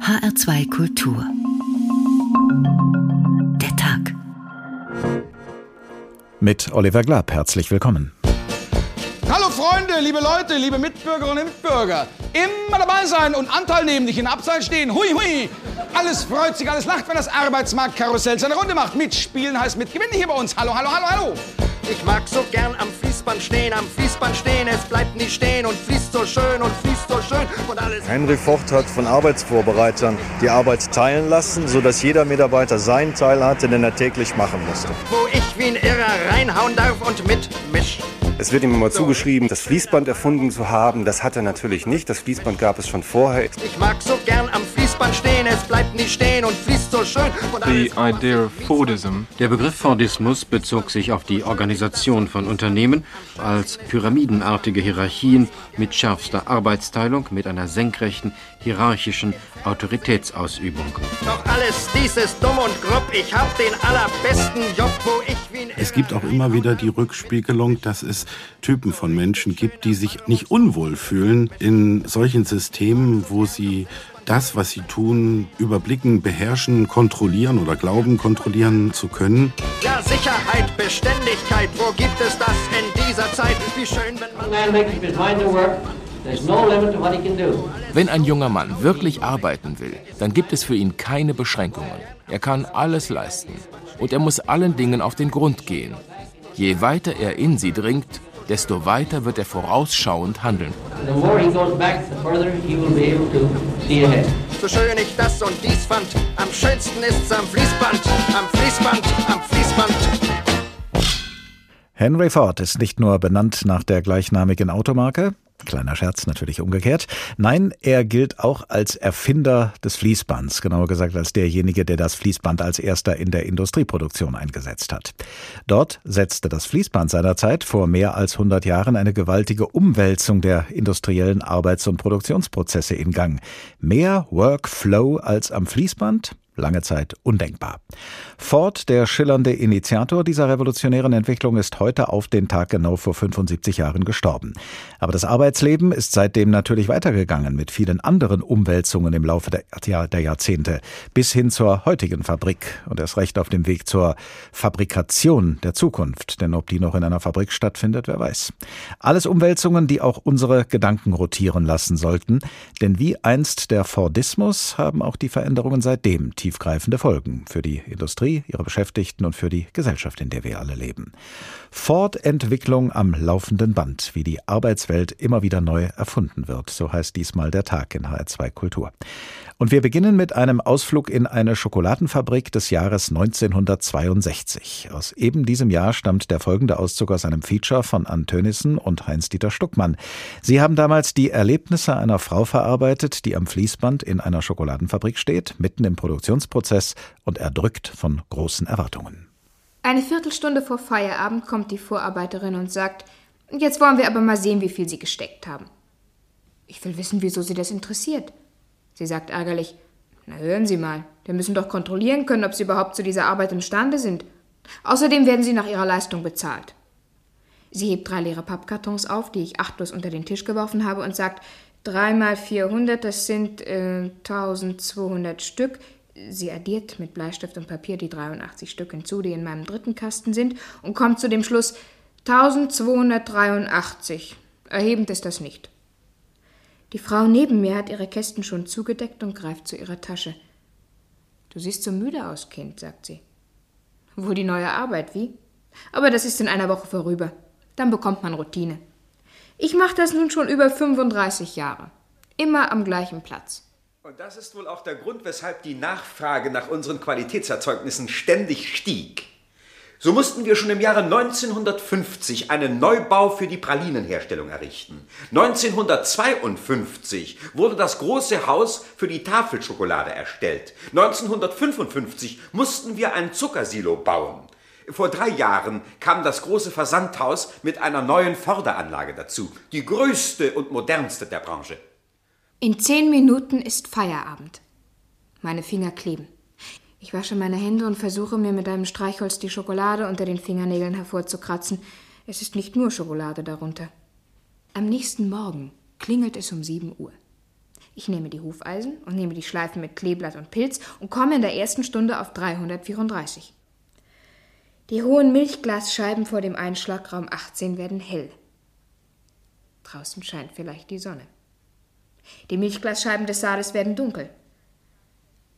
HR2 Kultur. Der Tag. Mit Oliver Glab, herzlich willkommen. Hallo Freunde, liebe Leute, liebe Mitbürgerinnen und Mitbürger. Immer dabei sein und Anteil nehmen, nicht in Abseits stehen. Hui, hui. Alles freut sich, alles lacht, wenn das Arbeitsmarktkarussell seine Runde macht. Mitspielen heißt mitgewinnen hier bei uns. Hallo, hallo, hallo, hallo. Ich mag so gern am Fließband stehen, am Fließband stehen, es bleibt nicht stehen und fließt so schön und fließt so schön und alles. Henry Ford hat von Arbeitsvorbereitern die Arbeit teilen lassen, sodass jeder Mitarbeiter seinen Teil hatte, den er täglich machen musste. Wo ich wie ein Irrer reinhauen darf und mitmisch. Es wird ihm immer zugeschrieben, das Fließband erfunden zu haben. Das hat er natürlich nicht. Das Fließband gab es schon vorher. Ich mag so gern am Fließband stehen, es bleibt nicht stehen und fließt so schön und The idea of Fordism Der Begriff Fordismus bezog sich auf die Organisation von Unternehmen als pyramidenartige Hierarchien mit schärfster Arbeitsteilung, mit einer senkrechten hierarchischen Autoritätsausübung. Doch alles dies ist dumm und grob. Ich hab den allerbesten Job, wo ich wie Es gibt auch immer wieder die Rückspiegelung, dass es Typen von Menschen gibt, die sich nicht unwohl fühlen in solchen Systemen, wo sie das, was sie tun, überblicken, beherrschen, kontrollieren oder glauben, kontrollieren zu können. Ja, Sicherheit, Beständigkeit, wo gibt es das in dieser Zeit? Wie schön, wenn man... man makes up his mind to work, there's no limit to what he can do. Wenn ein junger Mann wirklich arbeiten will, dann gibt es für ihn keine Beschränkungen. Er kann alles leisten. Und er muss allen Dingen auf den Grund gehen. Je weiter er in sie dringt, desto weiter wird er vorausschauend handeln. The more he goes back, the further he will be able to see ahead. So schön ich das und dies fand, am schönsten ist's am Fließband, am Fließband, am Fließband. Henry Ford ist nicht nur benannt nach der gleichnamigen Automarke, kleiner Scherz natürlich umgekehrt, nein, er gilt auch als Erfinder des Fließbands, genauer gesagt als derjenige, der das Fließband als erster in der Industrieproduktion eingesetzt hat. Dort setzte das Fließband seinerzeit vor mehr als 100 Jahren eine gewaltige Umwälzung der industriellen Arbeits- und Produktionsprozesse in Gang. Mehr Workflow als am Fließband? Lange Zeit undenkbar. Ford, der schillernde Initiator dieser revolutionären Entwicklung, ist heute auf den Tag genau vor 75 Jahren gestorben. Aber das Arbeitsleben ist seitdem natürlich weitergegangen mit vielen anderen Umwälzungen im Laufe der, der Jahrzehnte bis hin zur heutigen Fabrik und erst recht auf dem Weg zur Fabrikation der Zukunft. Denn ob die noch in einer Fabrik stattfindet, wer weiß. Alles Umwälzungen, die auch unsere Gedanken rotieren lassen sollten. Denn wie einst der Fordismus haben auch die Veränderungen seitdem tiefgreifende Folgen für die Industrie, ihre Beschäftigten und für die Gesellschaft, in der wir alle leben. Ford-Entwicklung am laufenden Band, wie die Arbeitswelt immer wieder neu erfunden wird, so heißt diesmal der Tag in HR2 Kultur. Und wir beginnen mit einem Ausflug in eine Schokoladenfabrik des Jahres 1962. Aus eben diesem Jahr stammt der folgende Auszug aus einem Feature von Ann Tönissen und Heinz-Dieter Stuckmann. Sie haben damals die Erlebnisse einer Frau verarbeitet, die am Fließband in einer Schokoladenfabrik steht, mitten im Produktionsprozess und erdrückt von großen Erwartungen. Eine Viertelstunde vor Feierabend kommt die Vorarbeiterin und sagt, jetzt wollen wir aber mal sehen, wie viel Sie gesteckt haben. Ich will wissen, wieso Sie das interessiert. Sie sagt ärgerlich, na hören Sie mal, wir müssen doch kontrollieren können, ob Sie überhaupt zu dieser Arbeit imstande sind. Außerdem werden Sie nach Ihrer Leistung bezahlt. Sie hebt drei leere Pappkartons auf, die ich achtlos unter den Tisch geworfen habe, und sagt, drei mal 400, das sind äh, 1200 Stück. Sie addiert mit Bleistift und Papier die 83 Stück hinzu, die in meinem dritten Kasten sind, und kommt zu dem Schluss 1283. Erhebend ist das nicht. Die Frau neben mir hat ihre Kästen schon zugedeckt und greift zu ihrer Tasche. Du siehst so müde aus, Kind, sagt sie. Wohl die neue Arbeit, wie? Aber das ist in einer Woche vorüber. Dann bekommt man Routine. Ich mache das nun schon über 35 Jahre. Immer am gleichen Platz. Und das ist wohl auch der Grund, weshalb die Nachfrage nach unseren Qualitätserzeugnissen ständig stieg. So mussten wir schon im Jahre 1950 einen Neubau für die Pralinenherstellung errichten. 1952 wurde das große Haus für die Tafelschokolade erstellt. 1955 mussten wir ein Zuckersilo bauen. Vor drei Jahren kam das große Versandhaus mit einer neuen Förderanlage dazu. Die größte und modernste der Branche. In zehn Minuten ist Feierabend. Meine Finger kleben. Ich wasche meine Hände und versuche mir mit einem Streichholz die Schokolade unter den Fingernägeln hervorzukratzen. Es ist nicht nur Schokolade darunter. Am nächsten Morgen klingelt es um sieben Uhr. Ich nehme die Hufeisen und nehme die Schleifen mit Kleeblatt und Pilz und komme in der ersten Stunde auf 334. Die hohen Milchglasscheiben vor dem Einschlagraum 18 werden hell. Draußen scheint vielleicht die Sonne. Die Milchglasscheiben des Saales werden dunkel.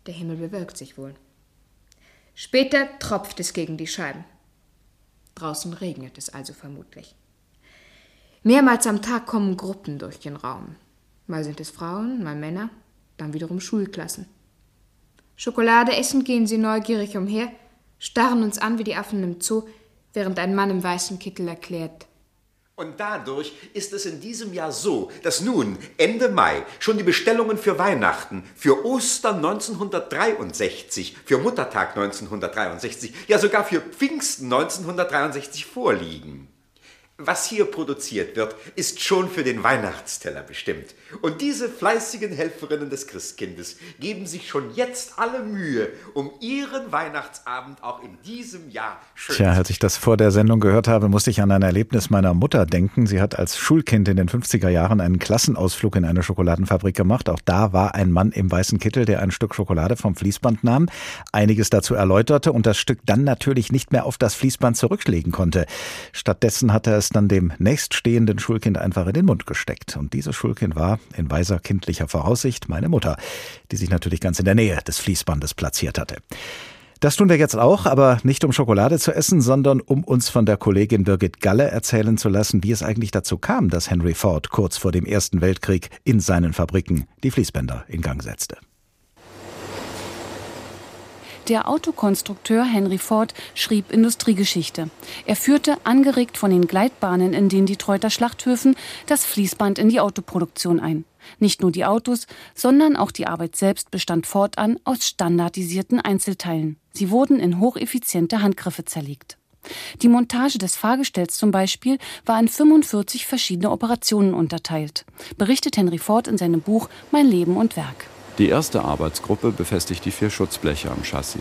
Der Himmel bewölkt sich wohl. Später tropft es gegen die Scheiben. Draußen regnet es also vermutlich. Mehrmals am Tag kommen Gruppen durch den Raum. Mal sind es Frauen, mal Männer, dann wiederum Schulklassen. Schokolade essen gehen sie neugierig umher, starren uns an wie die Affen im Zoo, während ein Mann im weißen Kittel erklärt, und dadurch ist es in diesem Jahr so, dass nun Ende Mai schon die Bestellungen für Weihnachten, für Ostern 1963, für Muttertag 1963, ja sogar für Pfingsten 1963 vorliegen. Was hier produziert wird, ist schon für den Weihnachtsteller bestimmt. Und diese fleißigen Helferinnen des Christkindes geben sich schon jetzt alle Mühe, um ihren Weihnachtsabend auch in diesem Jahr schön Tja, als ich das vor der Sendung gehört habe, musste ich an ein Erlebnis meiner Mutter denken. Sie hat als Schulkind in den 50er Jahren einen Klassenausflug in eine Schokoladenfabrik gemacht. Auch da war ein Mann im weißen Kittel, der ein Stück Schokolade vom Fließband nahm, einiges dazu erläuterte und das Stück dann natürlich nicht mehr auf das Fließband zurücklegen konnte. Stattdessen hat er es dann dem nächststehenden Schulkind einfach in den Mund gesteckt. Und dieses Schulkind war in weiser kindlicher Voraussicht meine Mutter, die sich natürlich ganz in der Nähe des Fließbandes platziert hatte. Das tun wir jetzt auch, aber nicht um Schokolade zu essen, sondern um uns von der Kollegin Birgit Galle erzählen zu lassen, wie es eigentlich dazu kam, dass Henry Ford kurz vor dem Ersten Weltkrieg in seinen Fabriken die Fließbänder in Gang setzte. Der Autokonstrukteur Henry Ford schrieb Industriegeschichte. Er führte, angeregt von den Gleitbahnen in den Detroiter Schlachthöfen, das Fließband in die Autoproduktion ein. Nicht nur die Autos, sondern auch die Arbeit selbst bestand fortan aus standardisierten Einzelteilen. Sie wurden in hocheffiziente Handgriffe zerlegt. Die Montage des Fahrgestells zum Beispiel war in 45 verschiedene Operationen unterteilt, berichtet Henry Ford in seinem Buch Mein Leben und Werk. Die erste Arbeitsgruppe befestigt die vier Schutzbleche am Chassis.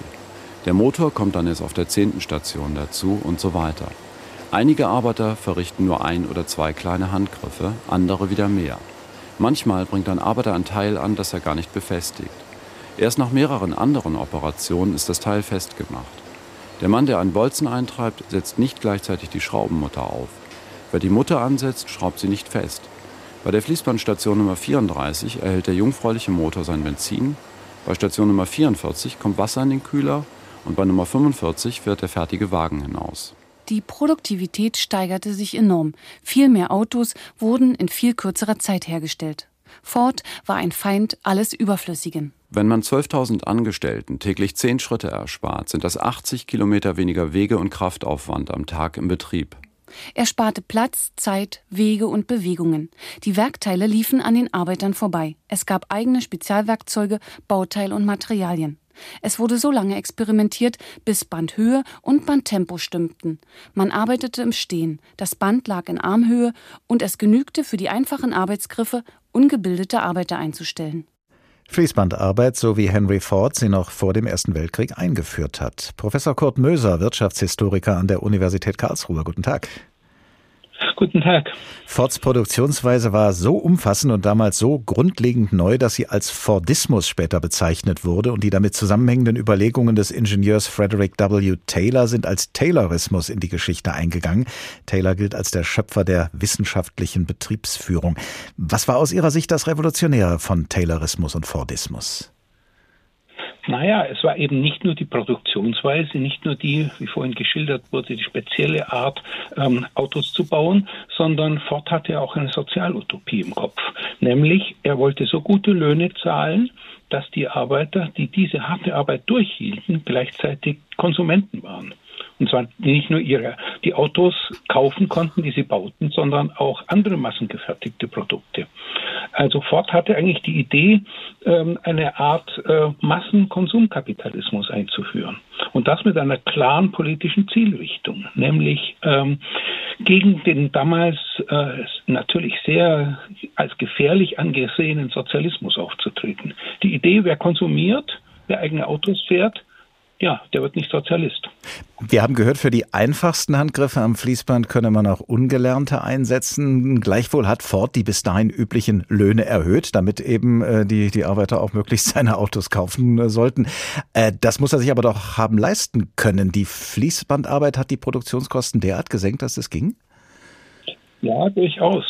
Der Motor kommt dann erst auf der zehnten Station dazu und so weiter. Einige Arbeiter verrichten nur ein oder zwei kleine Handgriffe, andere wieder mehr. Manchmal bringt ein Arbeiter ein Teil an, das er gar nicht befestigt. Erst nach mehreren anderen Operationen ist das Teil festgemacht. Der Mann, der einen Bolzen eintreibt, setzt nicht gleichzeitig die Schraubenmutter auf. Wer die Mutter ansetzt, schraubt sie nicht fest. Bei der Fließbandstation Nummer 34 erhält der jungfräuliche Motor sein Benzin, bei Station Nummer 44 kommt Wasser in den Kühler und bei Nummer 45 fährt der fertige Wagen hinaus. Die Produktivität steigerte sich enorm. Viel mehr Autos wurden in viel kürzerer Zeit hergestellt. Ford war ein Feind alles Überflüssigen. Wenn man 12.000 Angestellten täglich 10 Schritte erspart, sind das 80 Kilometer weniger Wege- und Kraftaufwand am Tag im Betrieb. Er sparte Platz, Zeit, Wege und Bewegungen. Die Werkteile liefen an den Arbeitern vorbei. Es gab eigene Spezialwerkzeuge, Bauteil und Materialien. Es wurde so lange experimentiert, bis Bandhöhe und Bandtempo stimmten. Man arbeitete im Stehen, das Band lag in Armhöhe und es genügte für die einfachen Arbeitsgriffe, ungebildete Arbeiter einzustellen. Fließbandarbeit, so wie Henry Ford sie noch vor dem Ersten Weltkrieg eingeführt hat. Professor Kurt Möser, Wirtschaftshistoriker an der Universität Karlsruhe. Guten Tag. Guten Tag. Fords Produktionsweise war so umfassend und damals so grundlegend neu, dass sie als Fordismus später bezeichnet wurde und die damit zusammenhängenden Überlegungen des Ingenieurs Frederick W. Taylor sind als Taylorismus in die Geschichte eingegangen. Taylor gilt als der Schöpfer der wissenschaftlichen Betriebsführung. Was war aus Ihrer Sicht das Revolutionäre von Taylorismus und Fordismus? Naja, es war eben nicht nur die Produktionsweise, nicht nur die, wie vorhin geschildert wurde, die spezielle Art, ähm, Autos zu bauen, sondern Ford hatte auch eine Sozialutopie im Kopf. Nämlich, er wollte so gute Löhne zahlen, dass die Arbeiter, die diese harte Arbeit durchhielten, gleichzeitig Konsumenten waren. Und zwar nicht nur ihre, die Autos kaufen konnten, die sie bauten, sondern auch andere massengefertigte Produkte. Also Ford hatte eigentlich die Idee, ähm, eine Art äh, Massenkonsumkapitalismus einzuführen. Und das mit einer klaren politischen Zielrichtung, nämlich ähm, gegen den damals äh, natürlich sehr als gefährlich angesehenen Sozialismus aufzutreten. Die Idee, wer konsumiert, wer eigene Autos fährt, ja, der wird nicht Sozialist. Wir haben gehört, für die einfachsten Handgriffe am Fließband könne man auch Ungelernte einsetzen. Gleichwohl hat Ford die bis dahin üblichen Löhne erhöht, damit eben äh, die, die Arbeiter auch möglichst seine Autos kaufen äh, sollten. Äh, das muss er sich aber doch haben leisten können. Die Fließbandarbeit hat die Produktionskosten derart gesenkt, dass es ging? Ja, durchaus.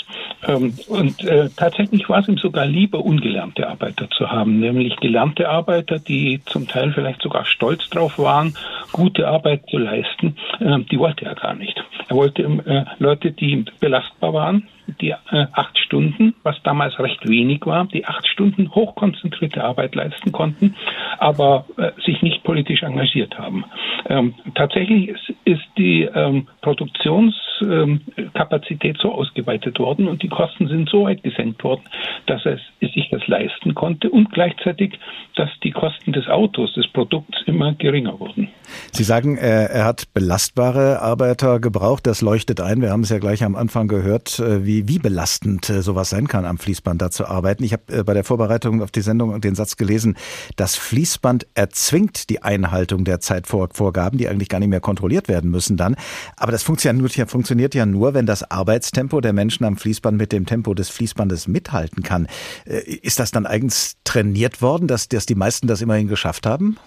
Ähm, und äh, tatsächlich war es ihm sogar lieber, ungelernte Arbeiter zu haben, nämlich gelernte Arbeiter, die zum Teil vielleicht sogar stolz drauf waren, gute Arbeit zu leisten. Äh, die wollte er gar nicht. Er wollte äh, Leute, die belastbar waren, die äh, acht Stunden, was damals recht wenig war, die acht Stunden hochkonzentrierte Arbeit leisten konnten, aber äh, sich nicht politisch engagiert haben. Ähm, tatsächlich ist, ist die ähm, Produktionskapazität so ausgeweitet worden und die Kosten sind so weit gesenkt worden, dass es, es sich das leisten konnte und gleichzeitig, dass die Kosten des Autos, des Produkts immer geringer wurden. Sie sagen, er, er hat belastbare Arbeiter gebraucht. Das leuchtet ein. Wir haben es ja gleich am Anfang gehört, äh, wie, wie belastend äh, sowas sein kann, am Fließband da zu arbeiten. Ich habe äh, bei der Vorbereitung auf die Sendung den Satz gelesen, das Fließband erzwingt die Einhaltung der Zeitvorgaben, die eigentlich gar nicht mehr kontrolliert werden müssen dann. Aber das funktioniert ja, funktioniert ja nur, wenn das Arbeitstempo der Menschen am Fließband mit dem Tempo des Fließbandes mithalten kann. Ist das dann eigens trainiert worden, dass, dass die meisten das immerhin geschafft haben?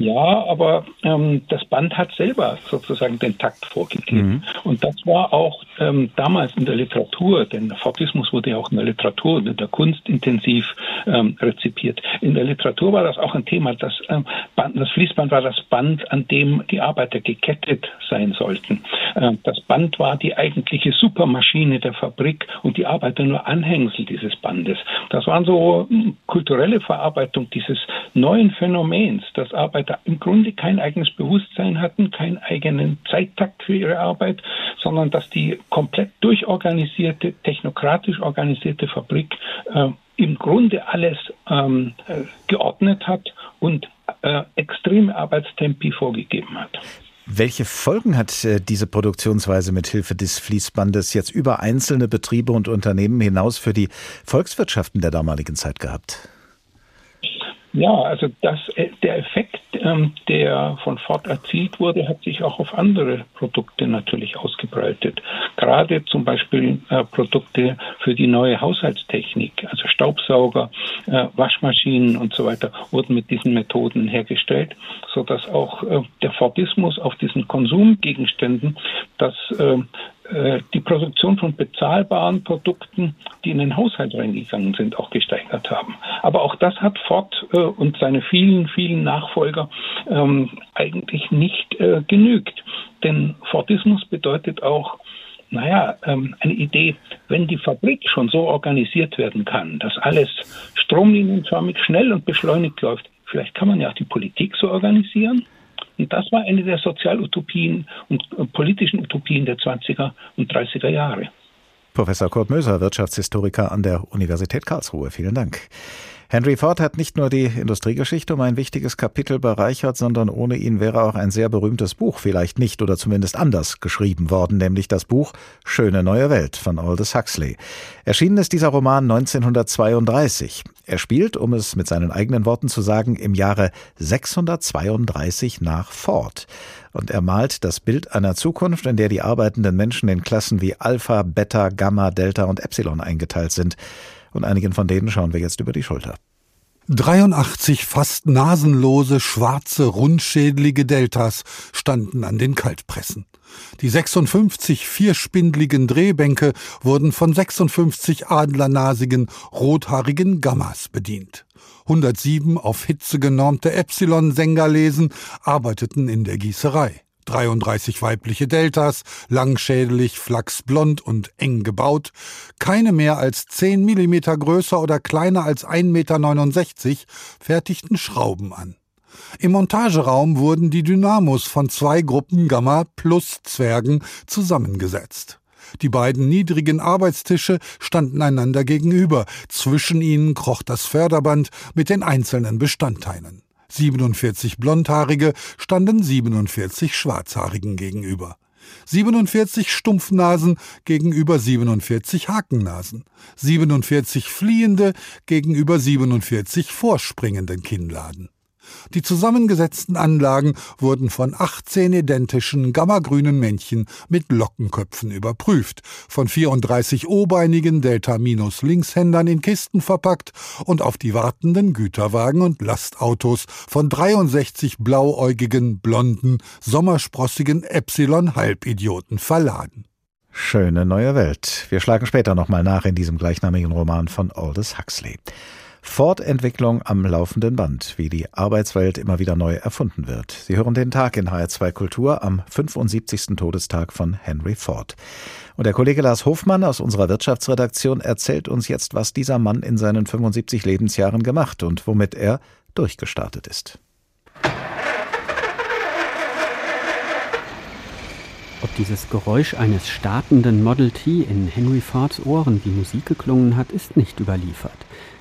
Ja, aber ähm, das Band hat selber sozusagen den Takt vorgegeben. Mhm. Und das war auch ähm, damals in der Literatur, denn Fortismus wurde ja auch in der Literatur und in der Kunst intensiv ähm, rezipiert. In der Literatur war das auch ein Thema. Das, ähm, Band, das Fließband war das Band, an dem die Arbeiter gekettet sein sollten. Ähm, das Band war die eigentliche Supermaschine der Fabrik und die Arbeiter nur Anhängsel dieses Bandes. Das waren so hm, kulturelle Verarbeitung dieses neuen Phänomens, dass Arbeiter da im Grunde kein eigenes Bewusstsein hatten, keinen eigenen Zeittakt für ihre Arbeit, sondern dass die komplett durchorganisierte, technokratisch organisierte Fabrik äh, im Grunde alles ähm, äh, geordnet hat und äh, extreme Arbeitstempi vorgegeben hat. Welche Folgen hat äh, diese Produktionsweise mit Hilfe des Fließbandes jetzt über einzelne Betriebe und Unternehmen hinaus für die Volkswirtschaften der damaligen Zeit gehabt? Ja, also das, äh, der Effekt, ähm, der von Ford erzielt wurde, hat sich auch auf andere Produkte natürlich ausgebreitet. Gerade zum Beispiel äh, Produkte für die neue Haushaltstechnik, also Staubsauger, äh, Waschmaschinen und so weiter, wurden mit diesen Methoden hergestellt, so dass auch äh, der Fordismus auf diesen Konsumgegenständen, das äh, äh, die Produktion von bezahlbaren Produkten, die in den Haushalt reingegangen sind, auch gesteigert haben. Aber auch das hat Ford äh, und seine vielen, vielen Nachfolger ähm, eigentlich nicht äh, genügt. Denn Fordismus bedeutet auch, naja, ähm, eine Idee, wenn die Fabrik schon so organisiert werden kann, dass alles stromlinienförmig schnell und beschleunigt läuft, vielleicht kann man ja auch die Politik so organisieren, und das war eine der Sozialutopien und äh, politischen Utopien der 20er und 30er Jahre. Professor Kurt Möser, Wirtschaftshistoriker an der Universität Karlsruhe. Vielen Dank. Henry Ford hat nicht nur die Industriegeschichte um ein wichtiges Kapitel bereichert, sondern ohne ihn wäre auch ein sehr berühmtes Buch vielleicht nicht oder zumindest anders geschrieben worden, nämlich das Buch Schöne neue Welt von Aldous Huxley. Erschienen ist dieser Roman 1932. Er spielt, um es mit seinen eigenen Worten zu sagen, im Jahre 632 nach Ford. Und er malt das Bild einer Zukunft, in der die arbeitenden Menschen in Klassen wie Alpha, Beta, Gamma, Delta und Epsilon eingeteilt sind und einigen von denen schauen wir jetzt über die Schulter. 83 fast nasenlose, schwarze, rundschädelige Deltas standen an den Kaltpressen. Die 56 vierspindligen Drehbänke wurden von 56 adlernasigen, rothaarigen Gammas bedient. 107 auf Hitze genormte Epsilon-Sengerlesen arbeiteten in der Gießerei. 33 weibliche Deltas, langschädelig, flachsblond und eng gebaut, keine mehr als 10 Millimeter größer oder kleiner als 1,69 Meter, fertigten Schrauben an. Im Montageraum wurden die Dynamos von zwei Gruppen Gamma plus Zwergen zusammengesetzt. Die beiden niedrigen Arbeitstische standen einander gegenüber, zwischen ihnen kroch das Förderband mit den einzelnen Bestandteilen. 47 Blondhaarige standen 47 Schwarzhaarigen gegenüber. 47 Stumpfnasen gegenüber 47 Hakennasen, 47 Fliehende gegenüber 47 vorspringenden Kinnladen. Die zusammengesetzten Anlagen wurden von 18 identischen gammagrünen Männchen mit Lockenköpfen überprüft, von 34 obeinigen Delta-Linkshändern in Kisten verpackt und auf die wartenden Güterwagen und Lastautos von 63 blauäugigen, blonden, sommersprossigen Epsilon-Halbidioten verladen. Schöne neue Welt. Wir schlagen später nochmal nach in diesem gleichnamigen Roman von Aldous Huxley. Fortentwicklung am laufenden Band, wie die Arbeitswelt immer wieder neu erfunden wird. Sie hören den Tag in HR2 Kultur am 75. Todestag von Henry Ford. Und der Kollege Lars Hofmann aus unserer Wirtschaftsredaktion erzählt uns jetzt, was dieser Mann in seinen 75 Lebensjahren gemacht und womit er durchgestartet ist. Ob dieses Geräusch eines startenden Model T in Henry Fords Ohren wie Musik geklungen hat, ist nicht überliefert.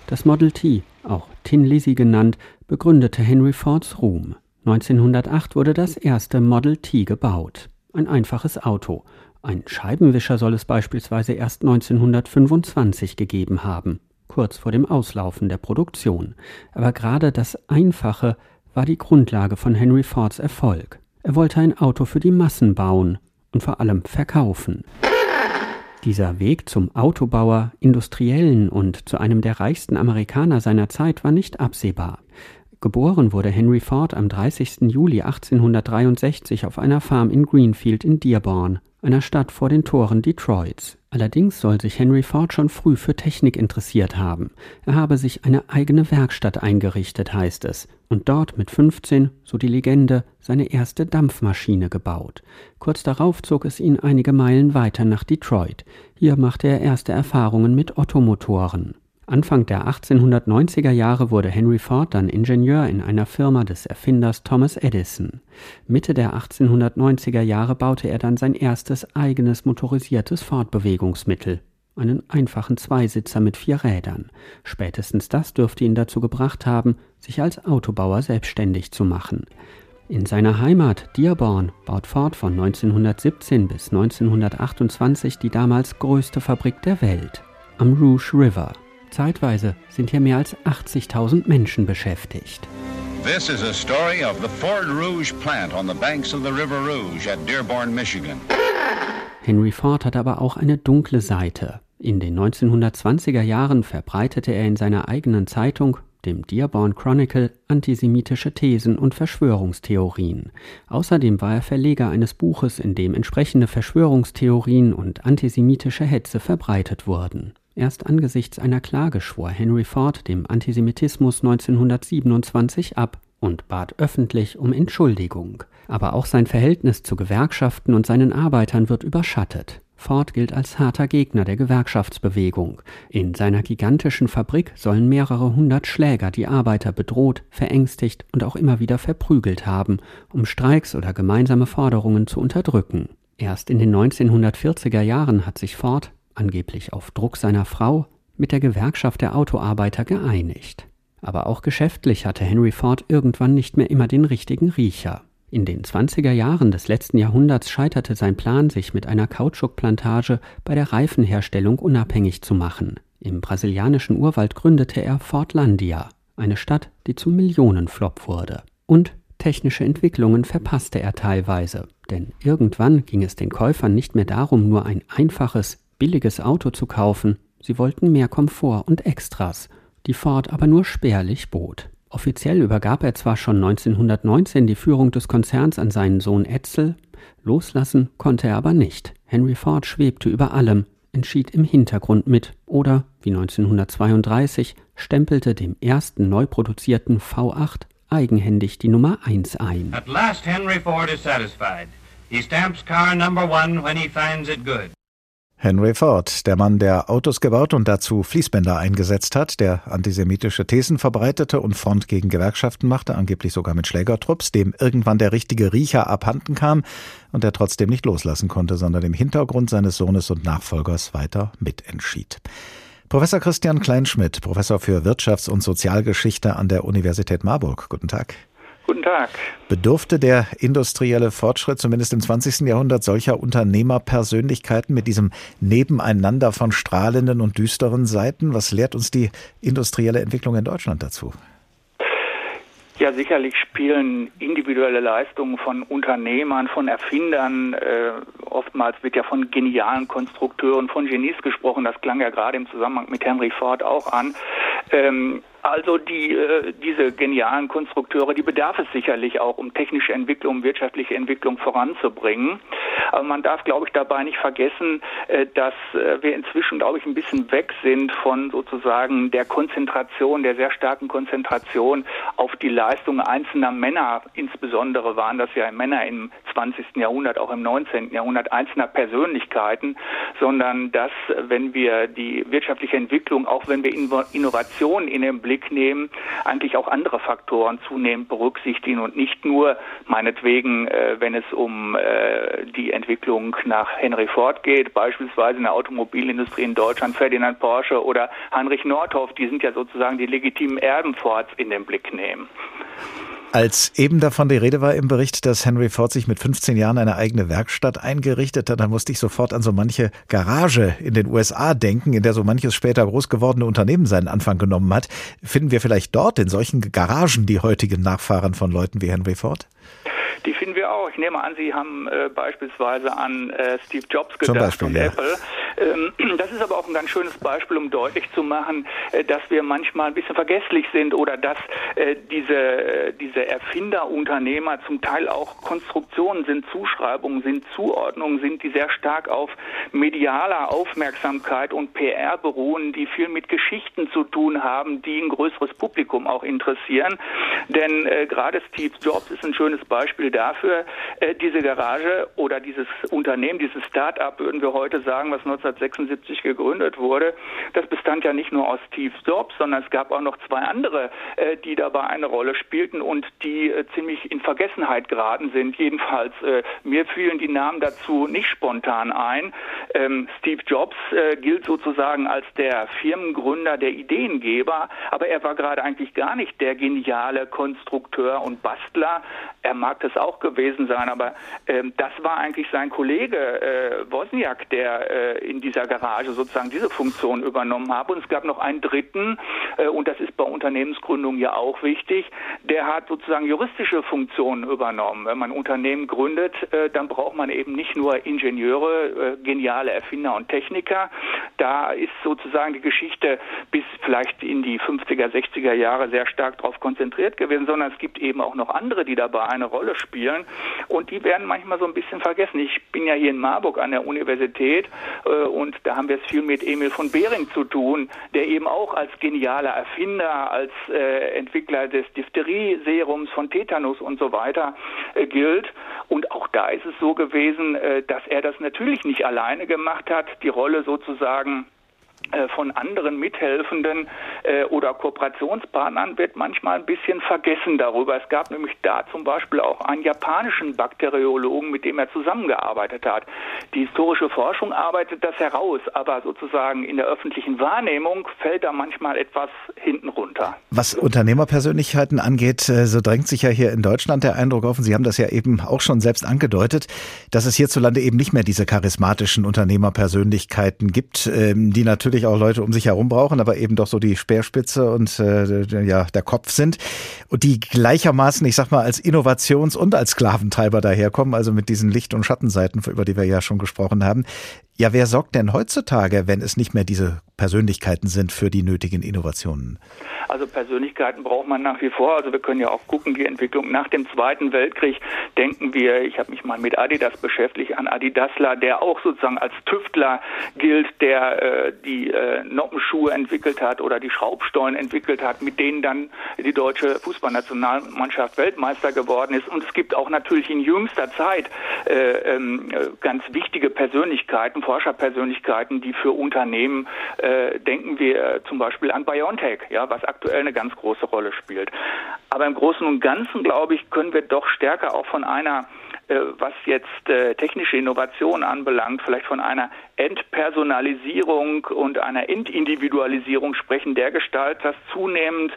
Das Model T, auch Tin Lizzy genannt, begründete Henry Fords Ruhm. 1908 wurde das erste Model T gebaut. Ein einfaches Auto. Ein Scheibenwischer soll es beispielsweise erst 1925 gegeben haben, kurz vor dem Auslaufen der Produktion. Aber gerade das Einfache war die Grundlage von Henry Fords Erfolg. Er wollte ein Auto für die Massen bauen, und vor allem verkaufen. Dieser Weg zum Autobauer, Industriellen und zu einem der reichsten Amerikaner seiner Zeit war nicht absehbar. Geboren wurde Henry Ford am 30. Juli 1863 auf einer Farm in Greenfield in Dearborn, einer Stadt vor den Toren Detroits. Allerdings soll sich Henry Ford schon früh für Technik interessiert haben. Er habe sich eine eigene Werkstatt eingerichtet, heißt es, und dort mit 15, so die Legende, seine erste Dampfmaschine gebaut. Kurz darauf zog es ihn einige Meilen weiter nach Detroit. Hier machte er erste Erfahrungen mit Ottomotoren. Anfang der 1890er Jahre wurde Henry Ford dann Ingenieur in einer Firma des Erfinders Thomas Edison. Mitte der 1890er Jahre baute er dann sein erstes eigenes motorisiertes Fortbewegungsmittel, einen einfachen Zweisitzer mit vier Rädern. Spätestens das dürfte ihn dazu gebracht haben, sich als Autobauer selbstständig zu machen. In seiner Heimat Dearborn baut Ford von 1917 bis 1928 die damals größte Fabrik der Welt am Rouge River. Zeitweise sind hier mehr als 80.000 Menschen beschäftigt. This is a story of the Ford Rouge plant on the banks of the River Rouge at Dearborn, Michigan. Henry Ford hat aber auch eine dunkle Seite. In den 1920er Jahren verbreitete er in seiner eigenen Zeitung, dem Dearborn Chronicle, antisemitische Thesen und Verschwörungstheorien. Außerdem war er Verleger eines Buches, in dem entsprechende Verschwörungstheorien und antisemitische Hetze verbreitet wurden. Erst angesichts einer Klage schwor Henry Ford dem Antisemitismus 1927 ab und bat öffentlich um Entschuldigung. Aber auch sein Verhältnis zu Gewerkschaften und seinen Arbeitern wird überschattet. Ford gilt als harter Gegner der Gewerkschaftsbewegung. In seiner gigantischen Fabrik sollen mehrere hundert Schläger die Arbeiter bedroht, verängstigt und auch immer wieder verprügelt haben, um Streiks oder gemeinsame Forderungen zu unterdrücken. Erst in den 1940er Jahren hat sich Ford angeblich auf Druck seiner Frau, mit der Gewerkschaft der Autoarbeiter geeinigt. Aber auch geschäftlich hatte Henry Ford irgendwann nicht mehr immer den richtigen Riecher. In den 20er Jahren des letzten Jahrhunderts scheiterte sein Plan, sich mit einer Kautschukplantage bei der Reifenherstellung unabhängig zu machen. Im brasilianischen Urwald gründete er Fordlandia, eine Stadt, die zum Millionenflop wurde. Und technische Entwicklungen verpasste er teilweise, denn irgendwann ging es den Käufern nicht mehr darum, nur ein einfaches, billiges Auto zu kaufen, sie wollten mehr Komfort und Extras, die Ford aber nur spärlich bot. Offiziell übergab er zwar schon 1919 die Führung des Konzerns an seinen Sohn Etzel, loslassen konnte er aber nicht. Henry Ford schwebte über allem, entschied im Hintergrund mit oder, wie 1932, stempelte dem ersten neu produzierten V8 eigenhändig die Nummer 1 ein. At last Henry Ford is satisfied. He stamps car number one when he finds it good. Henry Ford, der Mann, der Autos gebaut und dazu Fließbänder eingesetzt hat, der antisemitische Thesen verbreitete und Front gegen Gewerkschaften machte, angeblich sogar mit Schlägertrupps, dem irgendwann der richtige Riecher abhanden kam und der trotzdem nicht loslassen konnte, sondern im Hintergrund seines Sohnes und Nachfolgers weiter mitentschied. Professor Christian Kleinschmidt, Professor für Wirtschafts- und Sozialgeschichte an der Universität Marburg. Guten Tag. Guten Tag. Bedurfte der industrielle Fortschritt zumindest im 20. Jahrhundert solcher Unternehmerpersönlichkeiten mit diesem Nebeneinander von strahlenden und düsteren Seiten? Was lehrt uns die industrielle Entwicklung in Deutschland dazu? Ja, sicherlich spielen individuelle Leistungen von Unternehmern, von Erfindern, äh, oftmals wird ja von genialen Konstrukteuren, von Genies gesprochen, das klang ja gerade im Zusammenhang mit Henry Ford auch an. Ähm, also die, äh, diese genialen Konstrukteure, die bedarf es sicherlich auch, um technische Entwicklung, wirtschaftliche Entwicklung voranzubringen. Aber man darf, glaube ich, dabei nicht vergessen, äh, dass äh, wir inzwischen, glaube ich, ein bisschen weg sind von sozusagen der Konzentration, der sehr starken Konzentration auf die Leistungen einzelner Männer. Insbesondere waren das ja Männer im 20. Jahrhundert, auch im 19. Jahrhundert einzelner Persönlichkeiten, sondern dass, wenn wir die wirtschaftliche Entwicklung, auch wenn wir Innovationen in den Blick nehmen, eigentlich auch andere Faktoren zunehmend berücksichtigen und nicht nur meinetwegen, äh, wenn es um äh, die Entwicklung nach Henry Ford geht, beispielsweise in der Automobilindustrie in Deutschland Ferdinand Porsche oder Heinrich Nordhoff, die sind ja sozusagen die legitimen Erben Fords in den Blick nehmen. Als eben davon die Rede war im Bericht, dass Henry Ford sich mit 15 Jahren eine eigene Werkstatt eingerichtet hat, dann musste ich sofort an so manche Garage in den USA denken, in der so manches später groß gewordene Unternehmen seinen Anfang genommen hat. Finden wir vielleicht dort in solchen Garagen die heutigen Nachfahren von Leuten wie Henry Ford? Ich nehme an, Sie haben äh, beispielsweise an äh, Steve Jobs gedacht Beispiel, und ja. Apple. Ähm, das ist aber auch ein ganz schönes Beispiel, um deutlich zu machen, äh, dass wir manchmal ein bisschen vergesslich sind oder dass äh, diese, diese Erfinderunternehmer zum Teil auch Konstruktionen sind, Zuschreibungen sind, Zuordnungen sind, die sehr stark auf medialer Aufmerksamkeit und PR beruhen, die viel mit Geschichten zu tun haben, die ein größeres Publikum auch interessieren. Denn äh, gerade Steve Jobs ist ein schönes Beispiel dafür, äh, diese Garage oder dieses Unternehmen, dieses Start-up, würden wir heute sagen, was 1976 gegründet wurde, das bestand ja nicht nur aus Steve Jobs, sondern es gab auch noch zwei andere, äh, die dabei eine Rolle spielten und die äh, ziemlich in Vergessenheit geraten sind. Jedenfalls, äh, mir fielen die Namen dazu nicht spontan ein. Ähm, Steve Jobs äh, gilt sozusagen als der Firmengründer, der Ideengeber, aber er war gerade eigentlich gar nicht der geniale Konstrukteur und Bastler. Er mag das auch gewesen sein, aber ähm, das war eigentlich sein Kollege äh, Wozniak, der äh, in dieser Garage sozusagen diese Funktion übernommen hat. Und es gab noch einen dritten, äh, und das ist bei Unternehmensgründung ja auch wichtig, der hat sozusagen juristische Funktionen übernommen. Wenn man Unternehmen gründet, äh, dann braucht man eben nicht nur Ingenieure, äh, geniale Erfinder und Techniker. Da ist sozusagen die Geschichte bis vielleicht in die 50er, 60er Jahre sehr stark darauf konzentriert gewesen, sondern es gibt eben auch noch andere, die dabei eine Rolle spielen und die werden manchmal so ein bisschen vergessen. Ich bin ja hier in Marburg an der Universität äh, und da haben wir es viel mit Emil von Behring zu tun, der eben auch als genialer Erfinder, als äh, Entwickler des Diphtherie-Serums von Tetanus und so weiter äh, gilt. Und auch da ist es so gewesen, dass er das natürlich nicht alleine gemacht hat, die Rolle sozusagen von anderen Mithelfenden äh, oder Kooperationspartnern wird manchmal ein bisschen vergessen darüber. Es gab nämlich da zum Beispiel auch einen japanischen Bakteriologen, mit dem er zusammengearbeitet hat. Die historische Forschung arbeitet das heraus, aber sozusagen in der öffentlichen Wahrnehmung fällt da manchmal etwas hinten runter. Was Unternehmerpersönlichkeiten angeht, äh, so drängt sich ja hier in Deutschland der Eindruck auf, und Sie haben das ja eben auch schon selbst angedeutet, dass es hierzulande eben nicht mehr diese charismatischen Unternehmerpersönlichkeiten gibt, ähm, die natürlich auch Leute um sich herum brauchen, aber eben doch so die Speerspitze und äh, ja der Kopf sind und die gleichermaßen, ich sag mal, als Innovations- und als Sklaventreiber daherkommen, also mit diesen Licht- und Schattenseiten, über die wir ja schon gesprochen haben. Ja, wer sorgt denn heutzutage, wenn es nicht mehr diese Persönlichkeiten sind, für die nötigen Innovationen? Also Persönlichkeiten braucht man nach wie vor. Also wir können ja auch gucken, die Entwicklung nach dem Zweiten Weltkrieg. Denken wir, ich habe mich mal mit Adidas beschäftigt, an Adidasler, der auch sozusagen als Tüftler gilt, der äh, die äh, Noppenschuhe entwickelt hat oder die Schraubstollen entwickelt hat, mit denen dann die deutsche Fußballnationalmannschaft Weltmeister geworden ist. Und es gibt auch natürlich in jüngster Zeit äh, ähm, ganz wichtige Persönlichkeiten, Forscherpersönlichkeiten, die für Unternehmen, äh, denken wir zum Beispiel an BioNTech, ja, was aktuell eine ganz große Rolle spielt. Aber im Großen und Ganzen, glaube ich, können wir doch stärker auch von einer was jetzt äh, technische Innovation anbelangt, vielleicht von einer Entpersonalisierung und einer Entindividualisierung sprechen, der Gestalt, dass zunehmend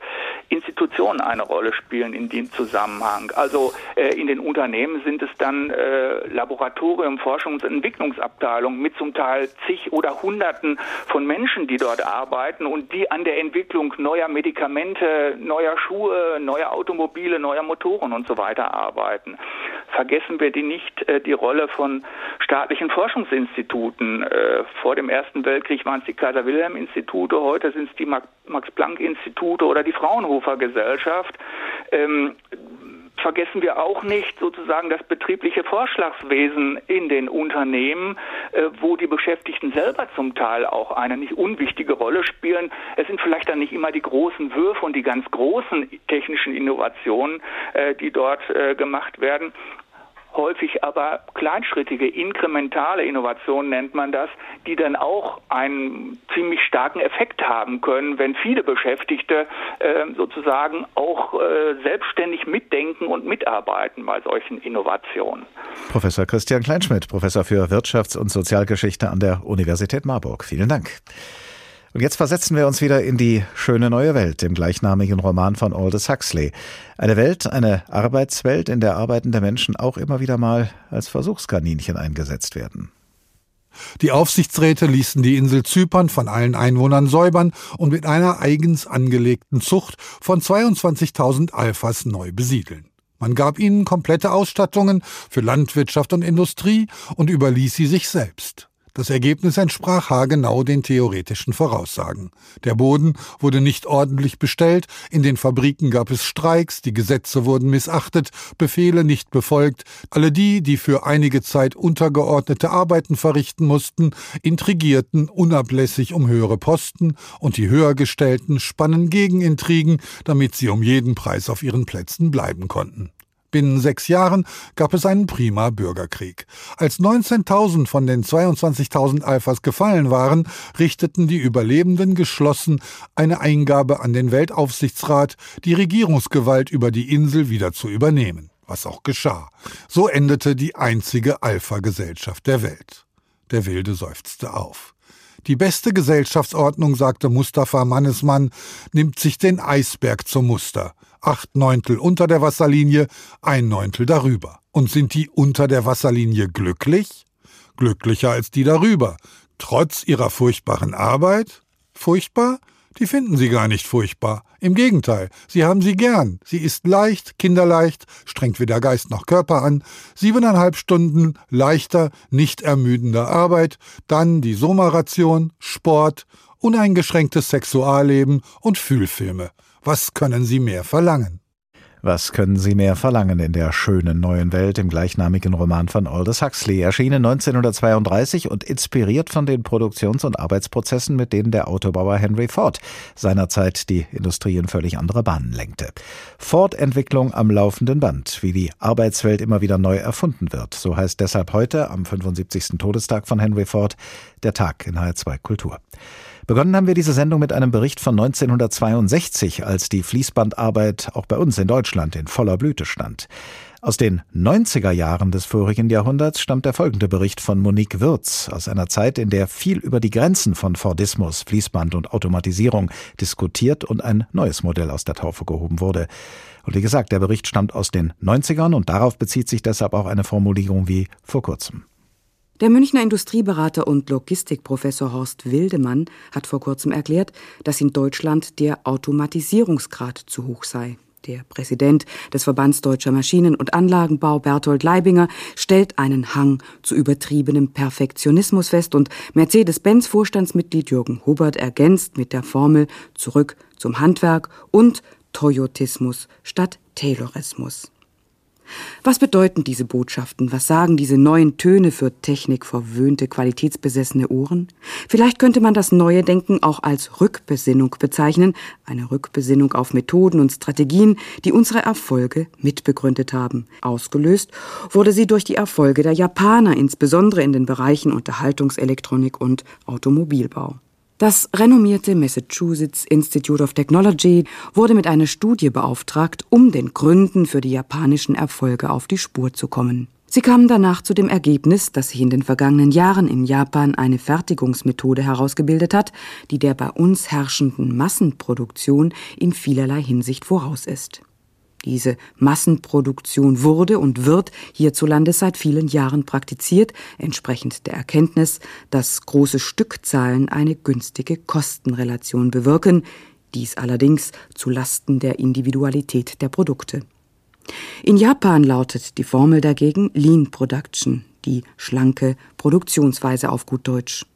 Institutionen eine Rolle spielen in dem Zusammenhang. Also äh, in den Unternehmen sind es dann äh, Laboratorium, Forschungs- und Entwicklungsabteilungen mit zum Teil zig oder Hunderten von Menschen, die dort arbeiten und die an der Entwicklung neuer Medikamente, neuer Schuhe, neuer Automobile, neuer Motoren und so weiter arbeiten. Vergessen wir die nicht äh, die Rolle von staatlichen Forschungsinstituten. Äh, vor dem Ersten Weltkrieg waren es die Kaiser-Wilhelm-Institute, heute sind es die Max-Planck-Institute oder die Fraunhofer-Gesellschaft. Ähm, vergessen wir auch nicht sozusagen das betriebliche Vorschlagswesen in den Unternehmen, äh, wo die Beschäftigten selber zum Teil auch eine nicht unwichtige Rolle spielen. Es sind vielleicht dann nicht immer die großen Würfe und die ganz großen technischen Innovationen, äh, die dort äh, gemacht werden, häufig aber kleinschrittige, inkrementale Innovationen nennt man das, die dann auch einen ziemlich starken Effekt haben können, wenn viele Beschäftigte äh, sozusagen auch äh, selbstständig mitdenken und mitarbeiten bei solchen Innovationen. Professor Christian Kleinschmidt, Professor für Wirtschafts- und Sozialgeschichte an der Universität Marburg. Vielen Dank. Und jetzt versetzen wir uns wieder in die schöne neue Welt, dem gleichnamigen Roman von Aldous Huxley. Eine Welt, eine Arbeitswelt, in der arbeitende Menschen auch immer wieder mal als Versuchskaninchen eingesetzt werden. Die Aufsichtsräte ließen die Insel Zypern von allen Einwohnern säubern und mit einer eigens angelegten Zucht von 22.000 Alphas neu besiedeln. Man gab ihnen komplette Ausstattungen für Landwirtschaft und Industrie und überließ sie sich selbst. Das Ergebnis entsprach haargenau den theoretischen Voraussagen. Der Boden wurde nicht ordentlich bestellt, in den Fabriken gab es Streiks, die Gesetze wurden missachtet, Befehle nicht befolgt, alle die, die für einige Zeit untergeordnete Arbeiten verrichten mussten, intrigierten unablässig um höhere Posten, und die Höhergestellten spannen Gegenintrigen, damit sie um jeden Preis auf ihren Plätzen bleiben konnten. Binnen sechs Jahren gab es einen prima Bürgerkrieg. Als 19.000 von den 22.000 Alphas gefallen waren, richteten die Überlebenden geschlossen eine Eingabe an den Weltaufsichtsrat, die Regierungsgewalt über die Insel wieder zu übernehmen. Was auch geschah. So endete die einzige Alpha-Gesellschaft der Welt. Der Wilde seufzte auf. Die beste Gesellschaftsordnung, sagte Mustafa Mannesmann, nimmt sich den Eisberg zum Muster acht Neuntel unter der Wasserlinie, ein Neuntel darüber. Und sind die unter der Wasserlinie glücklich? Glücklicher als die darüber. Trotz ihrer furchtbaren Arbeit? Furchtbar? Die finden sie gar nicht furchtbar. Im Gegenteil, sie haben sie gern. Sie ist leicht, kinderleicht, strengt weder Geist noch Körper an. Siebeneinhalb Stunden leichter, nicht ermüdender Arbeit, dann die Sommerration, Sport, uneingeschränktes Sexualleben und Fühlfilme. Was können Sie mehr verlangen? Was können Sie mehr verlangen in der schönen neuen Welt im gleichnamigen Roman von Aldous Huxley, erschienen 1932 und inspiriert von den Produktions- und Arbeitsprozessen, mit denen der Autobauer Henry Ford seinerzeit die Industrie in völlig andere Bahnen lenkte. Ford-Entwicklung am laufenden Band, wie die Arbeitswelt immer wieder neu erfunden wird. So heißt deshalb heute, am 75. Todestag von Henry Ford, der Tag in HR2 Kultur. Begonnen haben wir diese Sendung mit einem Bericht von 1962, als die Fließbandarbeit auch bei uns in Deutschland in voller Blüte stand. Aus den 90er Jahren des vorigen Jahrhunderts stammt der folgende Bericht von Monique Würz aus einer Zeit, in der viel über die Grenzen von Fordismus, Fließband und Automatisierung diskutiert und ein neues Modell aus der Taufe gehoben wurde. Und wie gesagt, der Bericht stammt aus den 90ern und darauf bezieht sich deshalb auch eine Formulierung wie vor kurzem. Der Münchner Industrieberater und Logistikprofessor Horst Wildemann hat vor kurzem erklärt, dass in Deutschland der Automatisierungsgrad zu hoch sei. Der Präsident des Verbands Deutscher Maschinen- und Anlagenbau, Berthold Leibinger, stellt einen Hang zu übertriebenem Perfektionismus fest und Mercedes-Benz-Vorstandsmitglied Jürgen Hubert ergänzt mit der Formel zurück zum Handwerk und Toyotismus statt Taylorismus. Was bedeuten diese Botschaften? Was sagen diese neuen Töne für technikverwöhnte, qualitätsbesessene Ohren? Vielleicht könnte man das neue Denken auch als Rückbesinnung bezeichnen, eine Rückbesinnung auf Methoden und Strategien, die unsere Erfolge mitbegründet haben. Ausgelöst wurde sie durch die Erfolge der Japaner, insbesondere in den Bereichen Unterhaltungselektronik und Automobilbau. Das renommierte Massachusetts Institute of Technology wurde mit einer Studie beauftragt, um den Gründen für die japanischen Erfolge auf die Spur zu kommen. Sie kamen danach zu dem Ergebnis, dass sich in den vergangenen Jahren in Japan eine Fertigungsmethode herausgebildet hat, die der bei uns herrschenden Massenproduktion in vielerlei Hinsicht voraus ist. Diese Massenproduktion wurde und wird hierzulande seit vielen Jahren praktiziert, entsprechend der Erkenntnis, dass große Stückzahlen eine günstige Kostenrelation bewirken, dies allerdings zu Lasten der Individualität der Produkte. In Japan lautet die Formel dagegen Lean Production, die schlanke Produktionsweise auf gut Deutsch.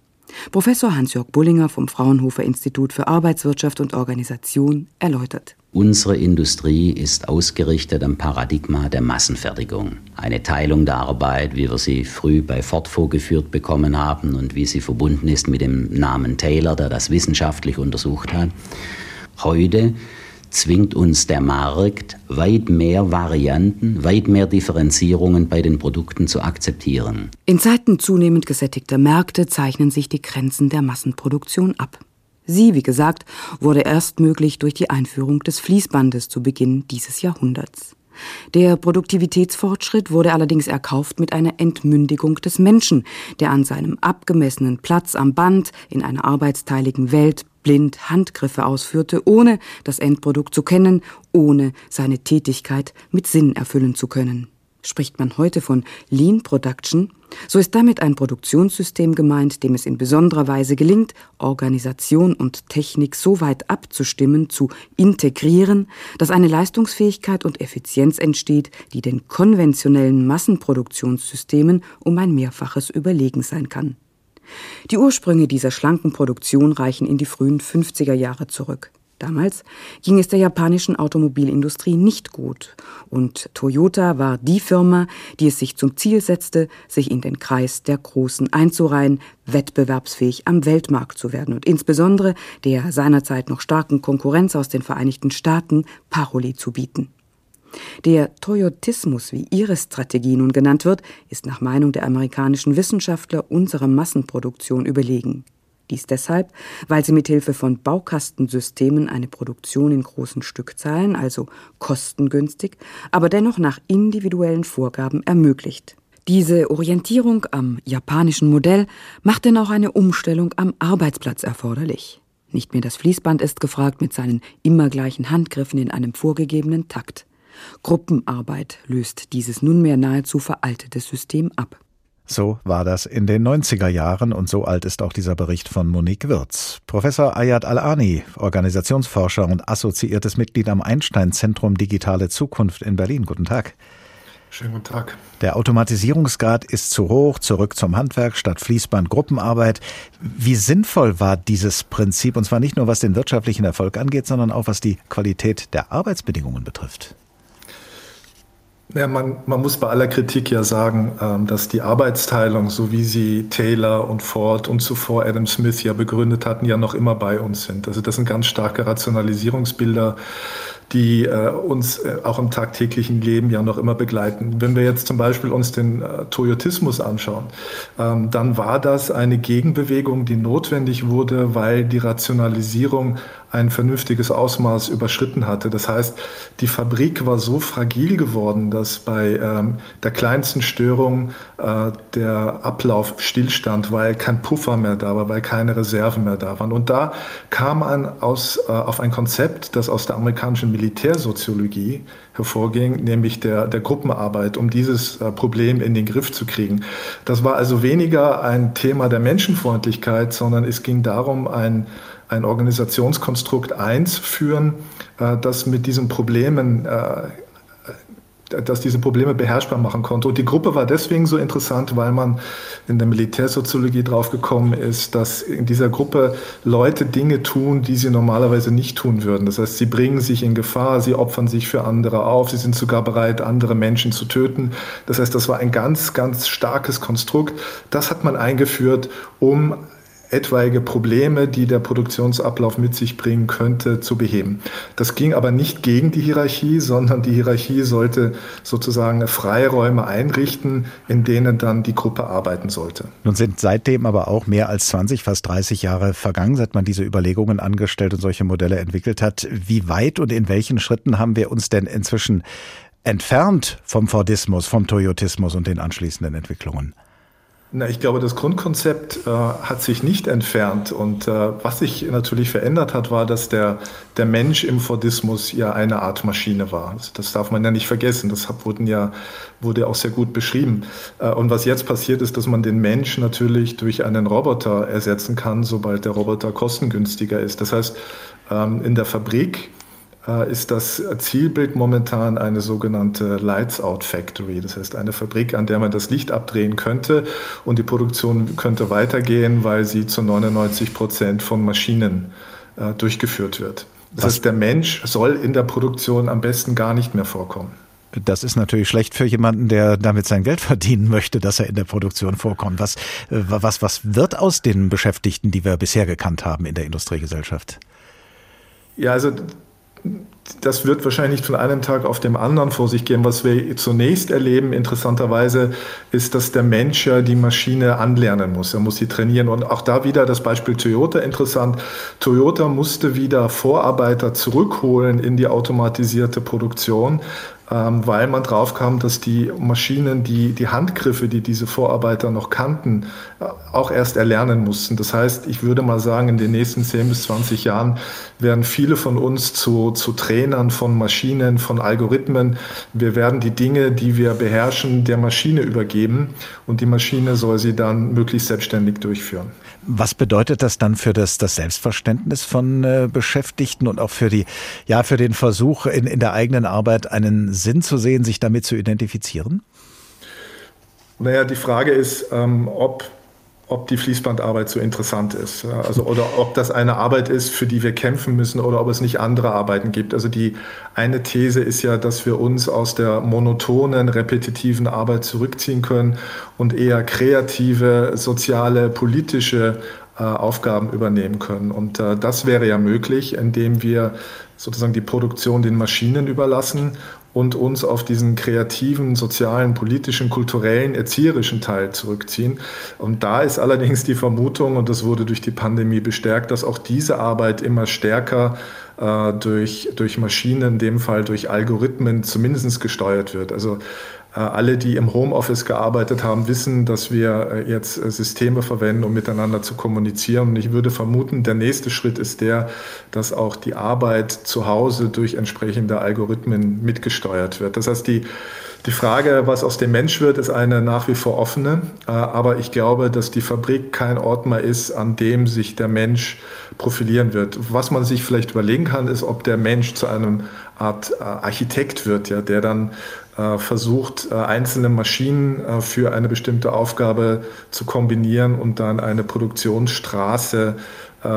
Professor Hans-Jörg Bullinger vom Fraunhofer Institut für Arbeitswirtschaft und Organisation erläutert. Unsere Industrie ist ausgerichtet am Paradigma der Massenfertigung. Eine Teilung der Arbeit, wie wir sie früh bei Ford vorgeführt bekommen haben und wie sie verbunden ist mit dem Namen Taylor, der das wissenschaftlich untersucht hat. Heute zwingt uns der Markt, weit mehr Varianten, weit mehr Differenzierungen bei den Produkten zu akzeptieren. In Zeiten zunehmend gesättigter Märkte zeichnen sich die Grenzen der Massenproduktion ab. Sie, wie gesagt, wurde erst möglich durch die Einführung des Fließbandes zu Beginn dieses Jahrhunderts. Der Produktivitätsfortschritt wurde allerdings erkauft mit einer Entmündigung des Menschen, der an seinem abgemessenen Platz am Band in einer arbeitsteiligen Welt blind Handgriffe ausführte, ohne das Endprodukt zu kennen, ohne seine Tätigkeit mit Sinn erfüllen zu können. Spricht man heute von Lean Production, so ist damit ein Produktionssystem gemeint, dem es in besonderer Weise gelingt, Organisation und Technik so weit abzustimmen, zu integrieren, dass eine Leistungsfähigkeit und Effizienz entsteht, die den konventionellen Massenproduktionssystemen um ein Mehrfaches überlegen sein kann. Die Ursprünge dieser schlanken Produktion reichen in die frühen 50er Jahre zurück. Damals ging es der japanischen Automobilindustrie nicht gut und Toyota war die Firma, die es sich zum Ziel setzte, sich in den Kreis der Großen einzureihen, wettbewerbsfähig am Weltmarkt zu werden und insbesondere der seinerzeit noch starken Konkurrenz aus den Vereinigten Staaten Paroli zu bieten. Der Toyotismus, wie ihre Strategie nun genannt wird, ist nach Meinung der amerikanischen Wissenschaftler unserer Massenproduktion überlegen. Dies deshalb, weil sie mithilfe von Baukastensystemen eine Produktion in großen Stückzahlen, also kostengünstig, aber dennoch nach individuellen Vorgaben ermöglicht. Diese Orientierung am japanischen Modell macht denn auch eine Umstellung am Arbeitsplatz erforderlich. Nicht mehr das Fließband ist gefragt mit seinen immer gleichen Handgriffen in einem vorgegebenen Takt. Gruppenarbeit löst dieses nunmehr nahezu veraltete System ab. So war das in den 90er Jahren und so alt ist auch dieser Bericht von Monique Wirz. Professor Ayat Al-Ani, Organisationsforscher und assoziiertes Mitglied am Einstein-Zentrum Digitale Zukunft in Berlin. Guten Tag. Schönen guten Tag. Der Automatisierungsgrad ist zu hoch, zurück zum Handwerk statt Fließband Gruppenarbeit. Wie sinnvoll war dieses Prinzip, und zwar nicht nur was den wirtschaftlichen Erfolg angeht, sondern auch was die Qualität der Arbeitsbedingungen betrifft? Ja, man, man muss bei aller Kritik ja sagen, ähm, dass die Arbeitsteilung, so wie sie Taylor und Ford und zuvor Adam Smith ja begründet hatten, ja noch immer bei uns sind. Also das sind ganz starke Rationalisierungsbilder, die äh, uns äh, auch im tagtäglichen Leben ja noch immer begleiten. Wenn wir jetzt zum Beispiel uns den äh, Toyotismus anschauen, ähm, dann war das eine Gegenbewegung, die notwendig wurde, weil die Rationalisierung ein vernünftiges Ausmaß überschritten hatte. Das heißt, die Fabrik war so fragil geworden, dass bei ähm, der kleinsten Störung äh, der Ablauf stillstand, weil kein Puffer mehr da war, weil keine Reserven mehr da waren. Und da kam man aus, äh, auf ein Konzept, das aus der amerikanischen Militärsoziologie hervorging, nämlich der, der Gruppenarbeit, um dieses äh, Problem in den Griff zu kriegen. Das war also weniger ein Thema der Menschenfreundlichkeit, sondern es ging darum, ein ein Organisationskonstrukt einzuführen, äh, das mit diesen Problemen äh, das diese Probleme beherrschbar machen konnte. Und die Gruppe war deswegen so interessant, weil man in der Militärsoziologie draufgekommen ist, dass in dieser Gruppe Leute Dinge tun, die sie normalerweise nicht tun würden. Das heißt, sie bringen sich in Gefahr, sie opfern sich für andere auf, sie sind sogar bereit, andere Menschen zu töten. Das heißt, das war ein ganz, ganz starkes Konstrukt. Das hat man eingeführt, um etwaige Probleme, die der Produktionsablauf mit sich bringen könnte, zu beheben. Das ging aber nicht gegen die Hierarchie, sondern die Hierarchie sollte sozusagen Freiräume einrichten, in denen dann die Gruppe arbeiten sollte. Nun sind seitdem aber auch mehr als 20, fast 30 Jahre vergangen, seit man diese Überlegungen angestellt und solche Modelle entwickelt hat. Wie weit und in welchen Schritten haben wir uns denn inzwischen entfernt vom Fordismus, vom Toyotismus und den anschließenden Entwicklungen? Na, ich glaube, das Grundkonzept äh, hat sich nicht entfernt. Und äh, was sich natürlich verändert hat, war, dass der, der Mensch im Fordismus ja eine Art Maschine war. Also das darf man ja nicht vergessen. Das wurden ja, wurde auch sehr gut beschrieben. Äh, und was jetzt passiert ist, dass man den Mensch natürlich durch einen Roboter ersetzen kann, sobald der Roboter kostengünstiger ist. Das heißt, ähm, in der Fabrik ist das Zielbild momentan eine sogenannte Lights Out Factory. Das heißt eine Fabrik, an der man das Licht abdrehen könnte und die Produktion könnte weitergehen, weil sie zu 99 Prozent von Maschinen äh, durchgeführt wird. Das heißt, der Mensch soll in der Produktion am besten gar nicht mehr vorkommen. Das ist natürlich schlecht für jemanden, der damit sein Geld verdienen möchte, dass er in der Produktion vorkommt. Was, äh, was, was wird aus den Beschäftigten, die wir bisher gekannt haben in der Industriegesellschaft? Ja, also das wird wahrscheinlich von einem Tag auf dem anderen vor sich gehen. Was wir zunächst erleben, interessanterweise, ist, dass der Mensch ja die Maschine anlernen muss. Er muss sie trainieren. Und auch da wieder das Beispiel Toyota interessant. Toyota musste wieder Vorarbeiter zurückholen in die automatisierte Produktion, weil man drauf kam, dass die Maschinen, die, die Handgriffe, die diese Vorarbeiter noch kannten, äh, auch erst erlernen mussten. Das heißt, ich würde mal sagen, in den nächsten 10 bis 20 Jahren werden viele von uns zu, zu Trainern von Maschinen, von Algorithmen. Wir werden die Dinge, die wir beherrschen, der Maschine übergeben und die Maschine soll sie dann möglichst selbstständig durchführen. Was bedeutet das dann für das, das Selbstverständnis von äh, Beschäftigten und auch für die, ja, für den Versuch in, in der eigenen Arbeit einen Sinn zu sehen, sich damit zu identifizieren? Naja, die Frage ist, ähm, ob ob die Fließbandarbeit so interessant ist. Also, oder ob das eine Arbeit ist, für die wir kämpfen müssen oder ob es nicht andere Arbeiten gibt. Also die eine These ist ja, dass wir uns aus der monotonen, repetitiven Arbeit zurückziehen können und eher kreative, soziale, politische äh, Aufgaben übernehmen können. Und äh, das wäre ja möglich, indem wir sozusagen die Produktion den Maschinen überlassen und uns auf diesen kreativen, sozialen, politischen, kulturellen, erzieherischen Teil zurückziehen. Und da ist allerdings die Vermutung, und das wurde durch die Pandemie bestärkt, dass auch diese Arbeit immer stärker äh, durch, durch Maschinen, in dem Fall durch Algorithmen zumindest gesteuert wird. Also alle, die im Homeoffice gearbeitet haben, wissen, dass wir äh, jetzt äh, Systeme verwenden, um miteinander zu kommunizieren. Und ich würde vermuten, der nächste Schritt ist der, dass auch die Arbeit zu Hause durch entsprechende Algorithmen mitgesteuert wird. Das heißt, die, die Frage, was aus dem Mensch wird, ist eine nach wie vor offene. Aber ich glaube, dass die Fabrik kein Ort mehr ist, an dem sich der Mensch profilieren wird. Was man sich vielleicht überlegen kann, ist, ob der Mensch zu einem Art Architekt wird, ja, der dann äh, versucht, äh, einzelne Maschinen äh, für eine bestimmte Aufgabe zu kombinieren und dann eine Produktionsstraße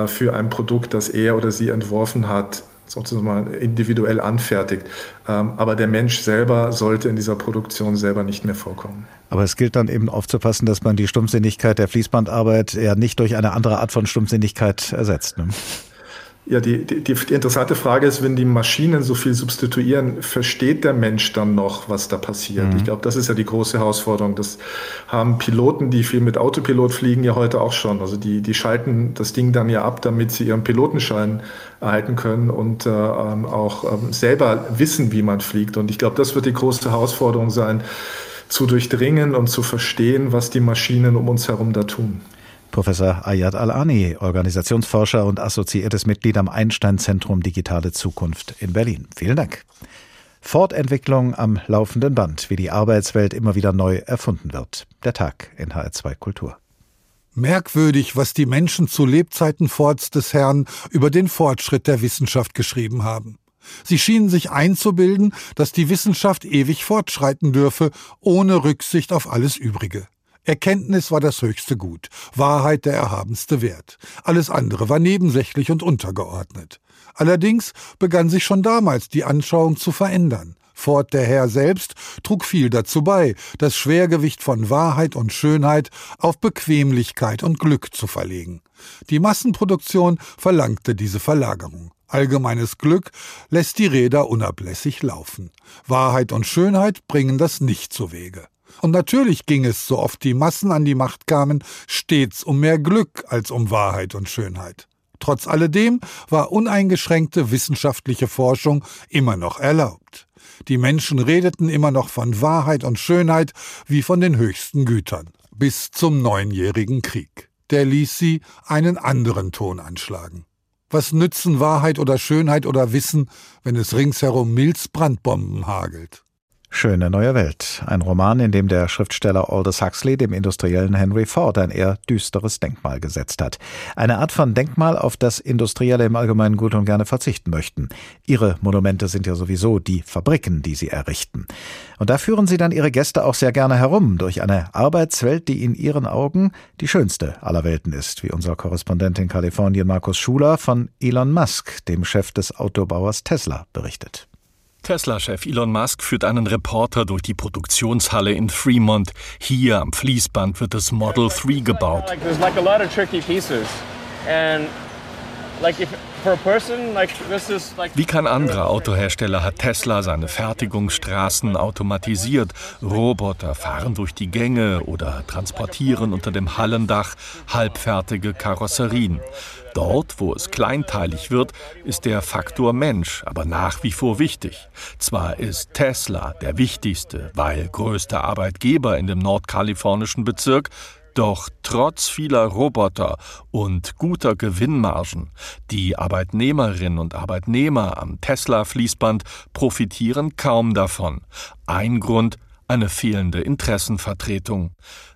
für ein Produkt, das er oder sie entworfen hat, sozusagen individuell anfertigt. Ähm, aber der Mensch selber sollte in dieser Produktion selber nicht mehr vorkommen. Aber es gilt dann eben aufzupassen, dass man die Stumpfsinnigkeit der Fließbandarbeit ja nicht durch eine andere Art von Stumpfsinnigkeit ersetzt. Ne? Ja, die, die, die, interessante Frage ist, wenn die Maschinen so viel substituieren, versteht der Mensch dann noch, was da passiert? Mhm. Ich glaube, das ist ja die große Herausforderung. Das haben Piloten, die viel mit Autopilot fliegen, ja heute auch schon. Also die, die schalten das Ding dann ja ab, damit sie ihren Pilotenschein erhalten können und äh, ähm, auch ähm, selber wissen, wie man fliegt. Und ich glaube, das wird die große Herausforderung sein, zu durchdringen und zu verstehen, was die Maschinen um uns herum da tun. Professor Ayat Al-Ani, Organisationsforscher und assoziiertes Mitglied am Einstein-Zentrum Digitale Zukunft in Berlin. Vielen Dank. Fortentwicklung am laufenden Band, wie die Arbeitswelt immer wieder neu erfunden wird. Der Tag in HR2 Kultur. Merkwürdig, was die Menschen zu Lebzeiten Fords des Herrn über den Fortschritt der Wissenschaft geschrieben haben. Sie schienen sich einzubilden, dass die Wissenschaft ewig fortschreiten dürfe, ohne Rücksicht auf alles Übrige. Erkenntnis war das höchste Gut, Wahrheit der erhabenste Wert. Alles andere war nebensächlich und untergeordnet. Allerdings begann sich schon damals die Anschauung zu verändern. Ford der Herr selbst trug viel dazu bei, das Schwergewicht von Wahrheit und Schönheit auf Bequemlichkeit und Glück zu verlegen. Die Massenproduktion verlangte diese Verlagerung. Allgemeines Glück lässt die Räder unablässig laufen. Wahrheit und Schönheit bringen das nicht zu Wege. Und natürlich ging es, so oft die Massen an die Macht kamen, stets um mehr Glück als um Wahrheit und Schönheit. Trotz alledem war uneingeschränkte wissenschaftliche Forschung immer noch erlaubt. Die Menschen redeten immer noch von Wahrheit und Schönheit wie von den höchsten Gütern. Bis zum Neunjährigen Krieg. Der ließ sie einen anderen Ton anschlagen. Was nützen Wahrheit oder Schönheit oder Wissen, wenn es ringsherum Milzbrandbomben hagelt? Schöne neue Welt. Ein Roman, in dem der Schriftsteller Aldous Huxley dem industriellen Henry Ford ein eher düsteres Denkmal gesetzt hat. Eine Art von Denkmal, auf das Industrielle im Allgemeinen gut und gerne verzichten möchten. Ihre Monumente sind ja sowieso die Fabriken, die sie errichten. Und da führen sie dann ihre Gäste auch sehr gerne herum durch eine Arbeitswelt, die in ihren Augen die schönste aller Welten ist, wie unser Korrespondent in Kalifornien Markus Schuler von Elon Musk, dem Chef des Autobauers Tesla, berichtet. Tesla-Chef Elon Musk führt einen Reporter durch die Produktionshalle in Fremont. Hier am Fließband wird das Model 3 gebaut. Wie kein anderer Autohersteller hat Tesla seine Fertigungsstraßen automatisiert. Roboter fahren durch die Gänge oder transportieren unter dem Hallendach halbfertige Karosserien. Dort, wo es kleinteilig wird, ist der Faktor Mensch aber nach wie vor wichtig. Zwar ist Tesla der wichtigste, weil größter Arbeitgeber in dem nordkalifornischen Bezirk, doch trotz vieler Roboter und guter Gewinnmargen, die Arbeitnehmerinnen und Arbeitnehmer am Tesla-Fließband profitieren kaum davon. Ein Grund, eine fehlende Interessenvertretung.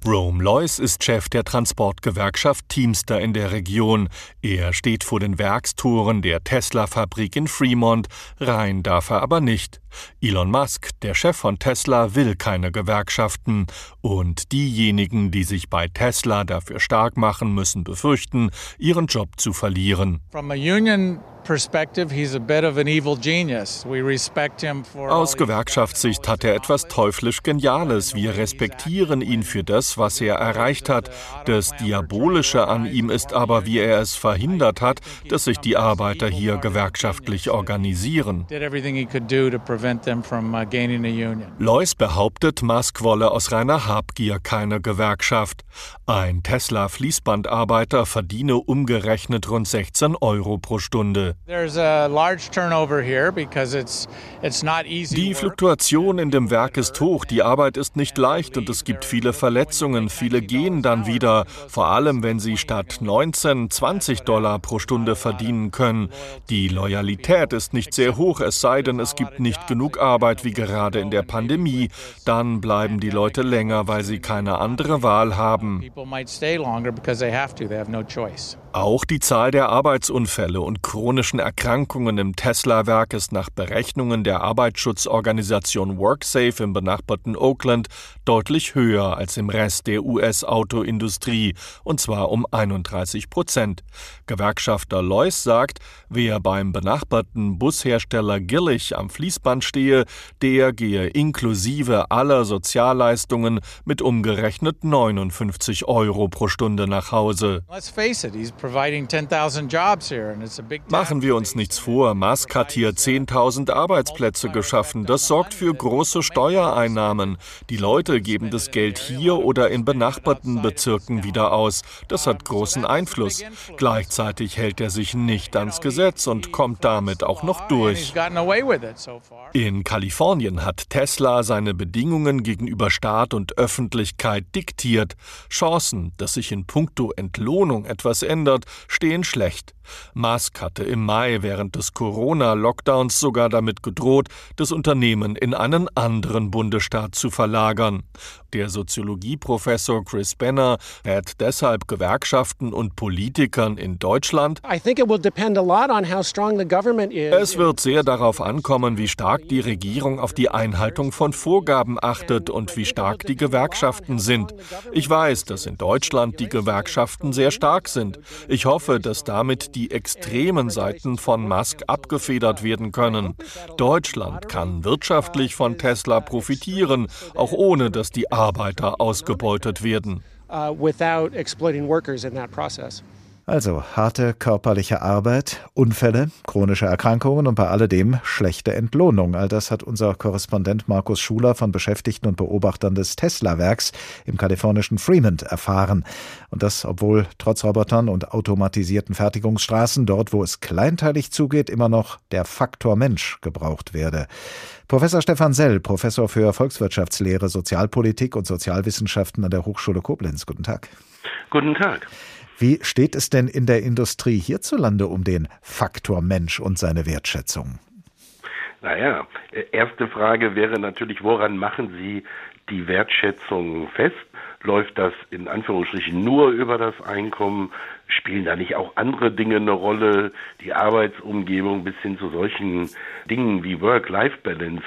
Rome Lois ist Chef der Transportgewerkschaft Teamster in der Region. Er steht vor den Werkstoren der Tesla-Fabrik in Fremont. Rein darf er aber nicht. Elon Musk, der Chef von Tesla, will keine Gewerkschaften. Und diejenigen, die sich bei Tesla dafür stark machen, müssen befürchten, ihren Job zu verlieren. From a union aus Gewerkschaftssicht hat er etwas teuflisch Geniales. Wir respektieren ihn für das, was er erreicht hat. Das Diabolische an ihm ist aber, wie er es verhindert hat, dass sich die Arbeiter hier gewerkschaftlich organisieren. Lois behauptet, Musk wolle aus reiner Habgier keine Gewerkschaft. Ein Tesla-Fließbandarbeiter verdiene umgerechnet rund 16 Euro pro Stunde. Die Fluktuation in dem Werk ist hoch, die Arbeit ist nicht leicht und es gibt viele Verletzungen. Viele gehen dann wieder, vor allem wenn sie statt 19, 20 Dollar pro Stunde verdienen können. Die Loyalität ist nicht sehr hoch, es sei denn, es gibt nicht genug Arbeit wie gerade in der Pandemie. Dann bleiben die Leute länger, weil sie keine andere Wahl haben. Auch die Zahl der Arbeitsunfälle und chronischen Erkrankungen im Tesla-Werk ist nach Berechnungen der Arbeitsschutzorganisation WorkSafe im benachbarten Oakland deutlich höher als im Rest der US-Autoindustrie, und zwar um 31 Prozent. Gewerkschafter Lois sagt, wer beim benachbarten Bushersteller Gillig am Fließband stehe, der gehe inklusive aller Sozialleistungen mit umgerechnet 59 Euro pro Stunde nach Hause. Machen wir uns nichts vor, Musk hat hier 10.000 Arbeitsplätze geschaffen. Das sorgt für große Steuereinnahmen. Die Leute geben das Geld hier oder in benachbarten Bezirken wieder aus. Das hat großen Einfluss. Gleichzeitig hält er sich nicht ans Gesetz und kommt damit auch noch durch. In Kalifornien hat Tesla seine Bedingungen gegenüber Staat und Öffentlichkeit diktiert. Chancen, dass sich in puncto Entlohnung etwas ändert, stehen schlecht. Musk hatte im Mai während des Corona-Lockdowns sogar damit gedroht, das Unternehmen in einen anderen Bundesstaat zu verlagern. Der Soziologieprofessor Chris Benner rät deshalb Gewerkschaften und Politikern in Deutschland. Es wird sehr darauf ankommen, wie stark die Regierung auf die Einhaltung von Vorgaben achtet und wie stark die Gewerkschaften sind. Ich weiß, dass in Deutschland die Gewerkschaften sehr stark sind. Ich hoffe, dass damit die extremen Seiten von Musk abgefedert werden können. Deutschland kann wirtschaftlich von Tesla profitieren, auch ohne dass die Arbeiter ausgebeutet werden. Uh, Also harte körperliche Arbeit, Unfälle, chronische Erkrankungen und bei alledem schlechte Entlohnung. All das hat unser Korrespondent Markus Schuler von Beschäftigten und Beobachtern des Tesla-Werks im kalifornischen Fremont erfahren. Und das, obwohl trotz Robotern und automatisierten Fertigungsstraßen dort, wo es kleinteilig zugeht, immer noch der Faktor Mensch gebraucht werde. Professor Stefan Sell, Professor für Volkswirtschaftslehre, Sozialpolitik und Sozialwissenschaften an der Hochschule Koblenz. Guten Tag. Guten Tag. Wie steht es denn in der Industrie hierzulande um den Faktor Mensch und seine Wertschätzung? Naja, erste Frage wäre natürlich, woran machen Sie die Wertschätzung fest? Läuft das in Anführungsstrichen nur über das Einkommen? Spielen da nicht auch andere Dinge eine Rolle? Die Arbeitsumgebung bis hin zu solchen Dingen wie Work-Life-Balance.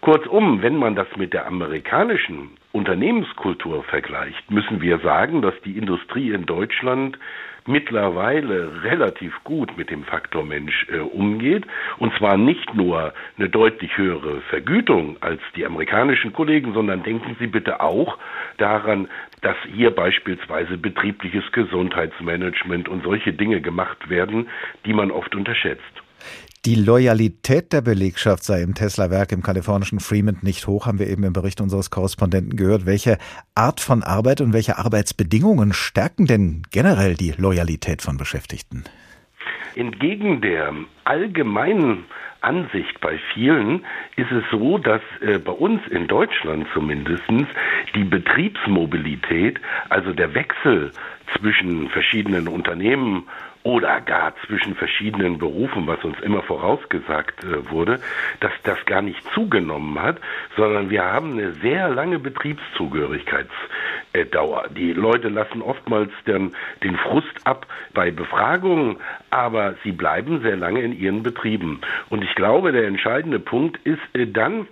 Kurzum, wenn man das mit der amerikanischen Unternehmenskultur vergleicht, müssen wir sagen, dass die Industrie in Deutschland mittlerweile relativ gut mit dem Faktor Mensch äh, umgeht. Und zwar nicht nur eine deutlich höhere Vergütung als die amerikanischen Kollegen, sondern denken Sie bitte auch daran, dass hier beispielsweise betriebliches Gesundheitsmanagement und solche Dinge gemacht werden, die man oft unterschätzt. Die Loyalität der Belegschaft sei im Tesla-Werk im kalifornischen Fremont nicht hoch, haben wir eben im Bericht unseres Korrespondenten gehört. Welche Art von Arbeit und welche Arbeitsbedingungen stärken denn generell die Loyalität von Beschäftigten? Entgegen der allgemeinen Ansicht bei vielen ist es so, dass äh, bei uns in Deutschland zumindest die Betriebsmobilität, also der Wechsel zwischen verschiedenen Unternehmen oder gar zwischen verschiedenen Berufen, was uns immer vorausgesagt äh, wurde, dass das gar nicht zugenommen hat, sondern wir haben eine sehr lange Betriebszugehörigkeitsdauer. Die Leute lassen oftmals den, den Frust ab bei Befragungen, aber sie bleiben sehr lange in ihren Betrieben. Und ich glaube, der entscheidende Punkt ist äh, dann,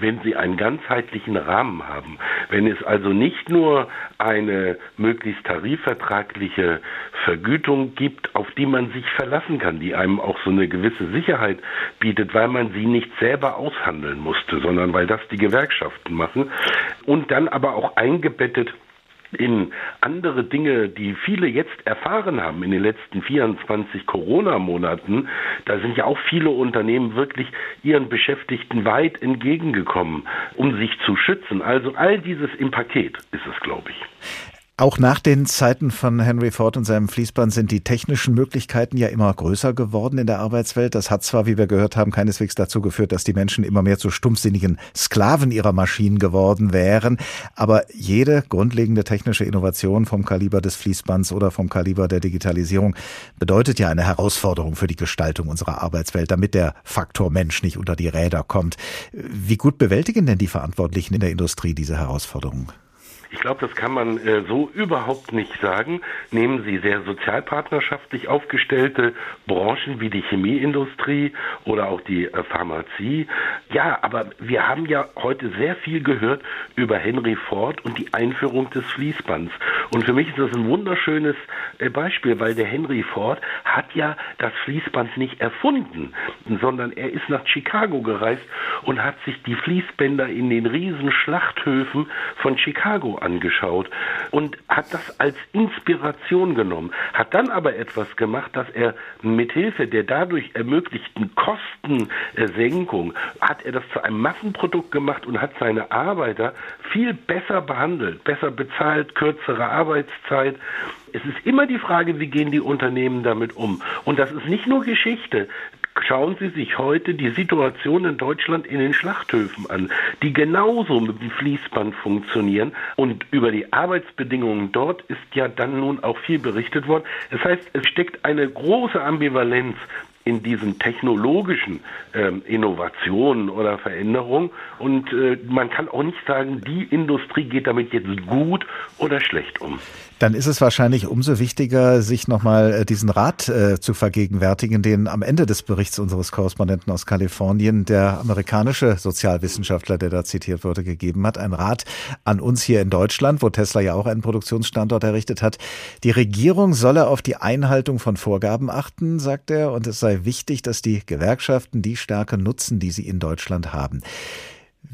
wenn Sie einen ganzheitlichen Rahmen haben, wenn es also nicht nur eine möglichst tarifvertragliche Vergütung gibt, auf die man sich verlassen kann, die einem auch so eine gewisse Sicherheit bietet, weil man sie nicht selber aushandeln musste, sondern weil das die Gewerkschaften machen und dann aber auch eingebettet in andere Dinge, die viele jetzt erfahren haben in den letzten 24 Corona-Monaten, da sind ja auch viele Unternehmen wirklich ihren Beschäftigten weit entgegengekommen, um sich zu schützen. Also all dieses im Paket ist es, glaube ich. Auch nach den Zeiten von Henry Ford und seinem Fließband sind die technischen Möglichkeiten ja immer größer geworden in der Arbeitswelt. Das hat zwar, wie wir gehört haben, keineswegs dazu geführt, dass die Menschen immer mehr zu stumpfsinnigen Sklaven ihrer Maschinen geworden wären, aber jede grundlegende technische Innovation vom Kaliber des Fließbands oder vom Kaliber der Digitalisierung bedeutet ja eine Herausforderung für die Gestaltung unserer Arbeitswelt, damit der Faktor Mensch nicht unter die Räder kommt. Wie gut bewältigen denn die Verantwortlichen in der Industrie diese Herausforderung? Ich glaube, das kann man äh, so überhaupt nicht sagen. Nehmen Sie sehr sozialpartnerschaftlich aufgestellte Branchen wie die Chemieindustrie oder auch die äh, Pharmazie. Ja, aber wir haben ja heute sehr viel gehört über Henry Ford und die Einführung des Fließbands. Und für mich ist das ein wunderschönes äh, Beispiel, weil der Henry Ford hat ja das Fließband nicht erfunden, sondern er ist nach Chicago gereist und hat sich die Fließbänder in den riesen Schlachthöfen von Chicago angeschaut und hat das als Inspiration genommen, hat dann aber etwas gemacht, dass er mithilfe der dadurch ermöglichten Kostensenkung hat er das zu einem Massenprodukt gemacht und hat seine Arbeiter viel besser behandelt, besser bezahlt, kürzere Arbeitszeit. Es ist immer die Frage, wie gehen die Unternehmen damit um? Und das ist nicht nur Geschichte. Schauen Sie sich heute die Situation in Deutschland in den Schlachthöfen an, die genauso mit dem Fließband funktionieren. Und über die Arbeitsbedingungen dort ist ja dann nun auch viel berichtet worden. Das heißt, es steckt eine große Ambivalenz in diesen technologischen ähm, Innovationen oder Veränderungen. Und äh, man kann auch nicht sagen, die Industrie geht damit jetzt gut oder schlecht um. Dann ist es wahrscheinlich umso wichtiger, sich nochmal äh, diesen Rat äh, zu vergegenwärtigen, den am Ende des Berichts unseres Korrespondenten aus Kalifornien der amerikanische Sozialwissenschaftler, der da zitiert wurde, gegeben hat. Ein Rat an uns hier in Deutschland, wo Tesla ja auch einen Produktionsstandort errichtet hat. Die Regierung solle auf die Einhaltung von Vorgaben achten, sagt er, und es sei wichtig, dass die Gewerkschaften die Stärke nutzen, die sie in Deutschland haben.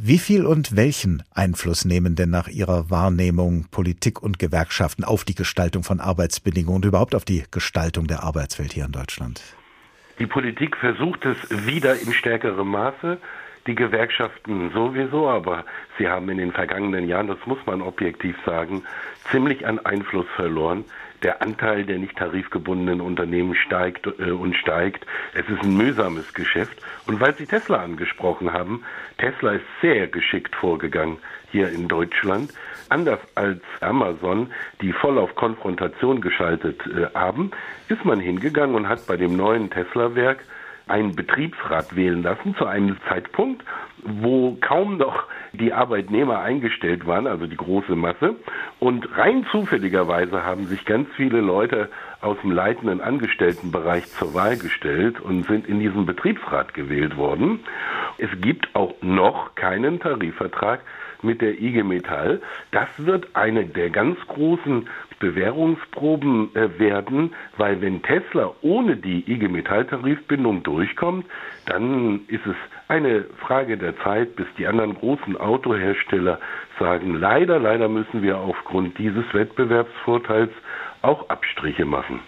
Wie viel und welchen Einfluss nehmen denn nach Ihrer Wahrnehmung Politik und Gewerkschaften auf die Gestaltung von Arbeitsbedingungen und überhaupt auf die Gestaltung der Arbeitswelt hier in Deutschland? Die Politik versucht es wieder in stärkerem Maße, die Gewerkschaften sowieso, aber sie haben in den vergangenen Jahren, das muss man objektiv sagen, ziemlich an Einfluss verloren der Anteil der nicht tarifgebundenen Unternehmen steigt äh, und steigt. Es ist ein mühsames Geschäft. Und weil Sie Tesla angesprochen haben, Tesla ist sehr geschickt vorgegangen hier in Deutschland. Anders als Amazon, die voll auf Konfrontation geschaltet äh, haben, ist man hingegangen und hat bei dem neuen Tesla-Werk einen Betriebsrat wählen lassen zu einem Zeitpunkt, wo kaum noch die Arbeitnehmer eingestellt waren, also die große Masse. Und rein zufälligerweise haben sich ganz viele Leute aus dem leitenden Angestelltenbereich zur Wahl gestellt und sind in diesen Betriebsrat gewählt worden. Es gibt auch noch keinen Tarifvertrag mit der IG Metall. Das wird eine der ganz großen Bewährungsproben äh, werden, weil wenn Tesla ohne die IG Metall Tarifbindung durchkommt, dann ist es eine Frage der Zeit, bis die anderen großen Autohersteller sagen, leider, leider müssen wir aufgrund dieses Wettbewerbsvorteils auch Abstriche machen.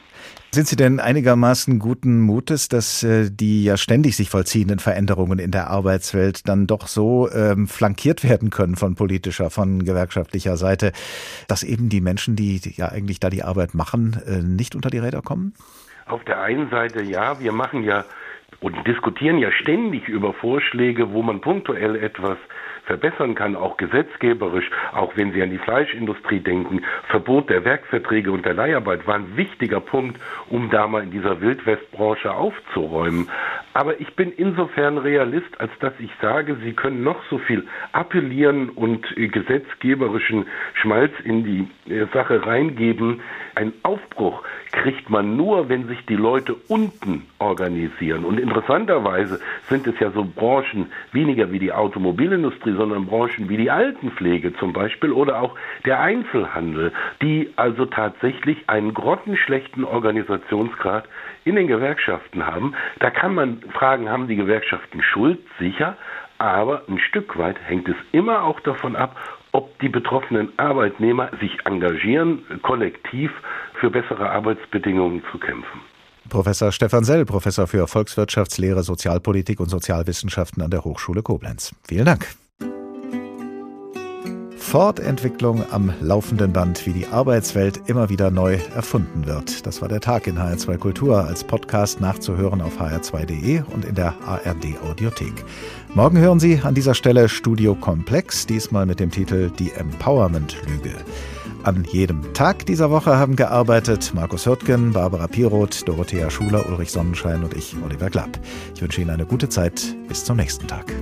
Sind Sie denn einigermaßen guten Mutes, dass äh, die ja ständig sich vollziehenden Veränderungen in der Arbeitswelt dann doch so ähm, flankiert werden können von politischer, von gewerkschaftlicher Seite, dass eben die Menschen, die ja eigentlich da die Arbeit machen, äh, nicht unter die Räder kommen? Auf der einen Seite ja, wir machen ja und diskutieren ja ständig über Vorschläge, wo man punktuell etwas verbessern kann, auch gesetzgeberisch, auch wenn Sie an die Fleischindustrie denken. Verbot der Werkverträge und der Leiharbeit war ein wichtiger Punkt, um da mal in dieser Wildwestbranche aufzuräumen. Aber ich bin insofern Realist, als dass ich sage, Sie können noch so viel appellieren und gesetzgeberischen Schmalz in die äh, Sache reingeben. Ein Aufbruch kriegt man nur, wenn sich die Leute unten organisieren. Und interessanterweise sind es ja so Branchen weniger wie die Automobilindustrie, sondern Branchen wie die Altenpflege zum Beispiel oder auch der Einzelhandel, die also tatsächlich einen grottenschlechten Organisationsgrad in den Gewerkschaften haben. Da kann man fragen, haben die Gewerkschaften Schuld? Sicher. Aber ein Stück weit hängt es immer auch davon ab, ob die betroffenen Arbeitnehmer sich engagieren, kollektiv für bessere Arbeitsbedingungen zu kämpfen. Professor Stefan Sell, Professor für Volkswirtschaftslehre, Sozialpolitik und Sozialwissenschaften an der Hochschule Koblenz. Vielen Dank. Fortentwicklung am laufenden Band, wie die Arbeitswelt immer wieder neu erfunden wird. Das war der Tag in HR2 Kultur als Podcast nachzuhören auf hr2.de und in der ARD Audiothek. Morgen hören Sie an dieser Stelle Studio Komplex, diesmal mit dem Titel Die Empowerment-Lüge. An jedem Tag dieser Woche haben gearbeitet Markus Hürtgen, Barbara Piroth, Dorothea Schuler, Ulrich Sonnenschein und ich, Oliver Glapp. Ich wünsche Ihnen eine gute Zeit. Bis zum nächsten Tag.